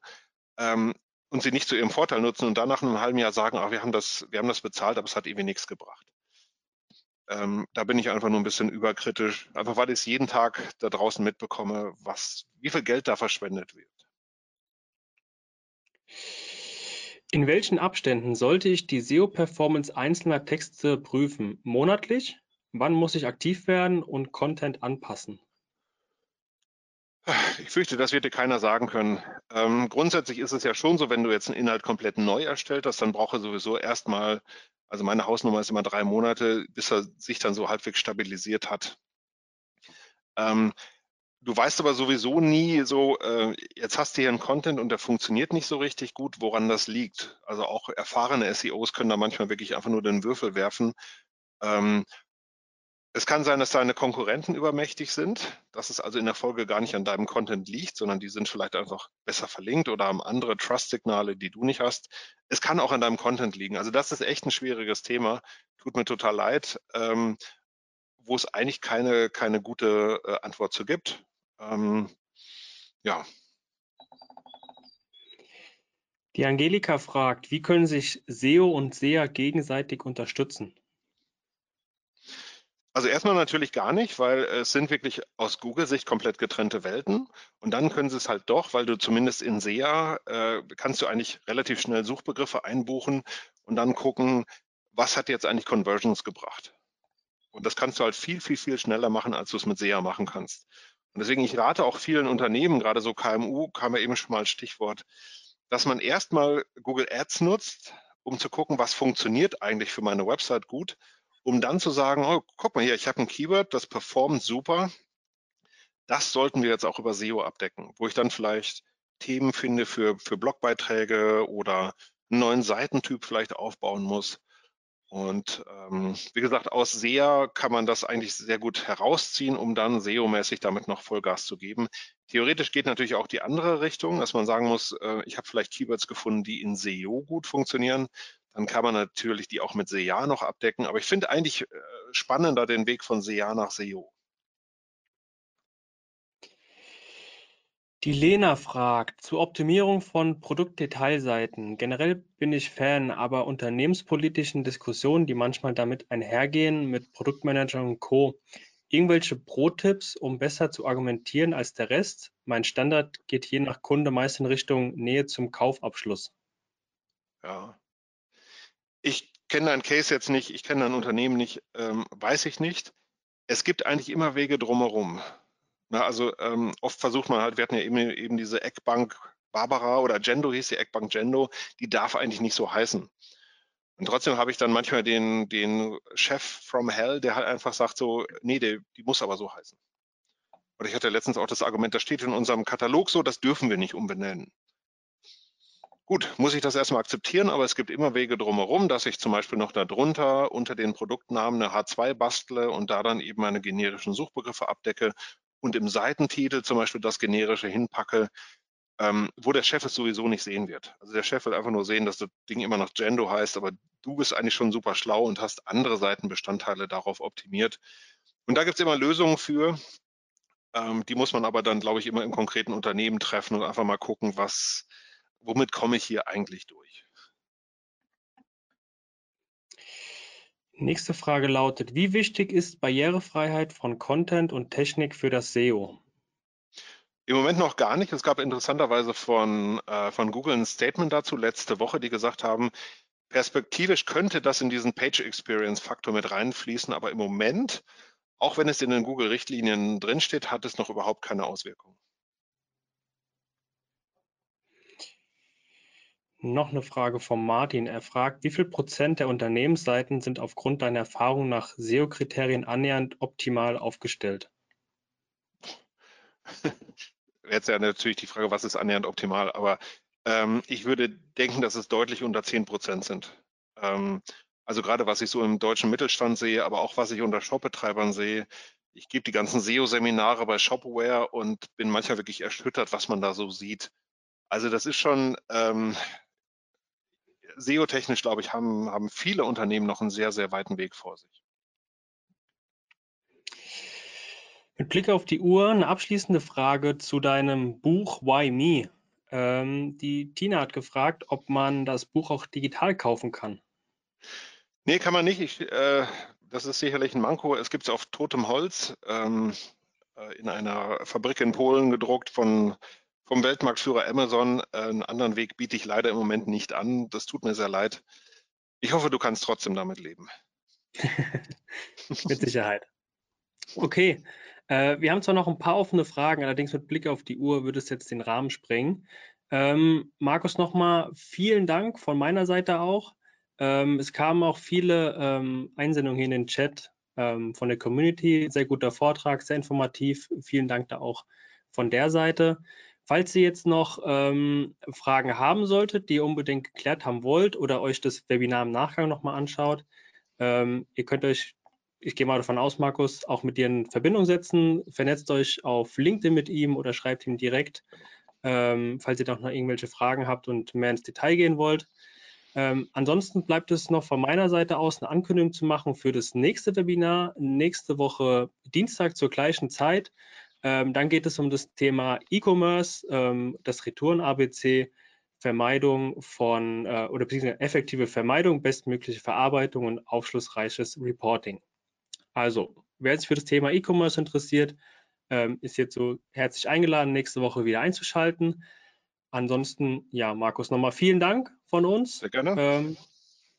Speaker 2: ähm, und sie nicht zu ihrem Vorteil nutzen und dann nach einem halben Jahr sagen, ach, wir haben das, wir haben das bezahlt, aber es hat irgendwie nichts gebracht. Ähm, da bin ich einfach nur ein bisschen überkritisch, einfach weil ich es jeden Tag da draußen mitbekomme, was, wie viel Geld da verschwendet wird.
Speaker 1: In welchen Abständen sollte ich die SEO-Performance einzelner Texte prüfen? Monatlich? Wann muss ich aktiv werden und Content anpassen?
Speaker 2: Ich fürchte, das wird dir keiner sagen können. Ähm, grundsätzlich ist es ja schon so, wenn du jetzt einen Inhalt komplett neu erstellt hast, dann braucht er sowieso erstmal, also meine Hausnummer ist immer drei Monate, bis er sich dann so halbwegs stabilisiert hat. Ähm, Du weißt aber sowieso nie so, äh, jetzt hast du hier einen Content und der funktioniert nicht so richtig gut, woran das liegt. Also auch erfahrene SEOs können da manchmal wirklich einfach nur den Würfel werfen. Ähm, es kann sein, dass deine Konkurrenten übermächtig sind, dass es also in der Folge gar nicht an deinem Content liegt, sondern die sind vielleicht einfach besser verlinkt oder haben andere Trust-Signale, die du nicht hast. Es kann auch an deinem Content liegen. Also das ist echt ein schwieriges Thema. Tut mir total leid, ähm, wo es eigentlich keine, keine gute äh, Antwort zu gibt. Ähm, ja.
Speaker 1: Die Angelika fragt, wie können sich SEO und SEA gegenseitig unterstützen?
Speaker 2: Also erstmal natürlich gar nicht, weil es sind wirklich aus Google-Sicht komplett getrennte Welten. Und dann können sie es halt doch, weil du zumindest in SEA äh, kannst du eigentlich relativ schnell Suchbegriffe einbuchen und dann gucken, was hat jetzt eigentlich Conversions gebracht. Und das kannst du halt viel, viel, viel schneller machen, als du es mit SEA machen kannst. Und deswegen, ich rate auch vielen Unternehmen, gerade so KMU, kam ja eben schon mal als Stichwort, dass man erstmal Google Ads nutzt, um zu gucken, was funktioniert eigentlich für meine Website gut. um dann zu sagen, oh, guck mal hier, ich habe ein Keyword, das performt super. Das sollten wir jetzt auch über SEO abdecken, wo ich dann vielleicht Themen finde für, für Blogbeiträge oder einen neuen Seitentyp vielleicht aufbauen muss. Und ähm, wie gesagt, aus SEA kann man das eigentlich sehr gut herausziehen, um dann SEO-mäßig damit noch Vollgas zu geben. Theoretisch geht natürlich auch die andere Richtung, dass man sagen muss, äh, ich habe vielleicht Keywords gefunden, die in SEO gut funktionieren. Dann kann man natürlich die auch mit SEA noch abdecken. Aber ich finde eigentlich äh, spannender den Weg von SEA nach SEO.
Speaker 1: Die Lena fragt zur Optimierung von Produktdetailseiten. Generell bin ich Fan, aber unternehmenspolitischen Diskussionen, die manchmal damit einhergehen, mit Produktmanagern und Co. Irgendwelche Pro-Tipps, um besser zu argumentieren als der Rest? Mein Standard geht je nach Kunde meist in Richtung Nähe zum Kaufabschluss.
Speaker 2: Ja. Ich kenne deinen Case jetzt nicht, ich kenne dein Unternehmen nicht, ähm, weiß ich nicht. Es gibt eigentlich immer Wege drumherum. Na, also ähm, oft versucht man halt, wir hatten ja eben, eben diese Eckbank Barbara oder Gendo hieß die Eckbank Gendo, die darf eigentlich nicht so heißen. Und trotzdem habe ich dann manchmal den, den Chef from Hell, der halt einfach sagt so, nee, der, die muss aber so heißen. Oder ich hatte letztens auch das Argument, das steht in unserem Katalog so, das dürfen wir nicht umbenennen. Gut, muss ich das erstmal akzeptieren, aber es gibt immer Wege drumherum, dass ich zum Beispiel noch darunter unter den Produktnamen eine H2 bastle und da dann eben meine generischen Suchbegriffe abdecke und im Seitentitel zum Beispiel das generische hinpacke, ähm, wo der Chef es sowieso nicht sehen wird. Also der Chef will einfach nur sehen, dass das Ding immer noch Gendo heißt, aber du bist eigentlich schon super schlau und hast andere Seitenbestandteile darauf optimiert. Und da gibt es immer Lösungen für. Ähm, die muss man aber dann, glaube ich, immer im konkreten Unternehmen treffen und einfach mal gucken, was, womit komme ich hier eigentlich durch.
Speaker 1: Nächste Frage lautet, wie wichtig ist Barrierefreiheit von Content und Technik für das SEO?
Speaker 2: Im Moment noch gar nicht. Es gab interessanterweise von, äh, von Google ein Statement dazu letzte Woche, die gesagt haben, perspektivisch könnte das in diesen Page Experience Faktor mit reinfließen, aber im Moment, auch wenn es in den Google-Richtlinien drinsteht, hat es noch überhaupt keine Auswirkungen.
Speaker 1: Noch eine Frage von Martin. Er fragt, wie viel Prozent der Unternehmensseiten sind aufgrund deiner Erfahrung nach SEO-Kriterien annähernd optimal aufgestellt?
Speaker 2: Jetzt ja natürlich die Frage, was ist annähernd optimal, aber ähm, ich würde denken, dass es deutlich unter 10 Prozent sind. Ähm, also gerade was ich so im deutschen Mittelstand sehe, aber auch was ich unter Shopbetreibern sehe. Ich gebe die ganzen SEO-Seminare bei Shopware und bin manchmal wirklich erschüttert, was man da so sieht. Also das ist schon, ähm, SEO-technisch, glaube ich, haben, haben viele Unternehmen noch einen sehr, sehr weiten Weg vor sich.
Speaker 1: Mit Blick auf die Uhr eine abschließende Frage zu deinem Buch Why Me. Ähm, die Tina hat gefragt, ob man das Buch auch digital kaufen kann.
Speaker 2: Nee, kann man nicht. Ich, äh, das ist sicherlich ein Manko. Es gibt es auf totem Holz ähm, äh, in einer Fabrik in Polen gedruckt von vom Weltmarktführer Amazon. Äh, einen anderen Weg biete ich leider im Moment nicht an. Das tut mir sehr leid. Ich hoffe, du kannst trotzdem damit leben.
Speaker 1: mit Sicherheit. Okay, äh, wir haben zwar noch ein paar offene Fragen, allerdings mit Blick auf die Uhr würde es jetzt den Rahmen sprengen. Ähm, Markus, nochmal vielen Dank von meiner Seite auch. Ähm, es kamen auch viele ähm, Einsendungen hier in den Chat ähm, von der Community. Sehr guter Vortrag, sehr informativ. Vielen Dank da auch von der Seite. Falls ihr jetzt noch ähm, Fragen haben solltet, die ihr unbedingt geklärt haben wollt oder euch das Webinar im Nachgang nochmal anschaut, ähm, ihr könnt euch, ich gehe mal davon aus, Markus, auch mit dir in Verbindung setzen. Vernetzt euch auf LinkedIn mit ihm oder schreibt ihm direkt, ähm, falls ihr doch noch irgendwelche Fragen habt und mehr ins Detail gehen wollt. Ähm, ansonsten bleibt es noch von meiner Seite aus eine Ankündigung zu machen für das nächste Webinar, nächste Woche Dienstag zur gleichen Zeit. Ähm, dann geht es um das Thema E-Commerce, ähm, das Retouren-ABC, Vermeidung von äh, oder beziehungsweise effektive Vermeidung, bestmögliche Verarbeitung und aufschlussreiches Reporting. Also, wer sich für das Thema E-Commerce interessiert, ähm, ist jetzt so herzlich eingeladen, nächste Woche wieder einzuschalten. Ansonsten, ja, Markus, nochmal vielen Dank von uns.
Speaker 2: Sehr gerne.
Speaker 1: Ähm,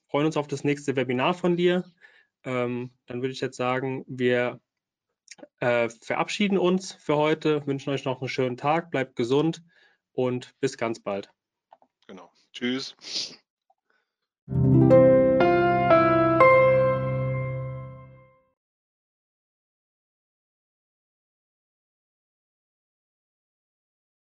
Speaker 1: freuen uns auf das nächste Webinar von dir. Ähm, dann würde ich jetzt sagen, wir äh, verabschieden uns für heute, wünschen euch noch einen schönen Tag, bleibt gesund und bis ganz bald.
Speaker 2: Genau. Tschüss.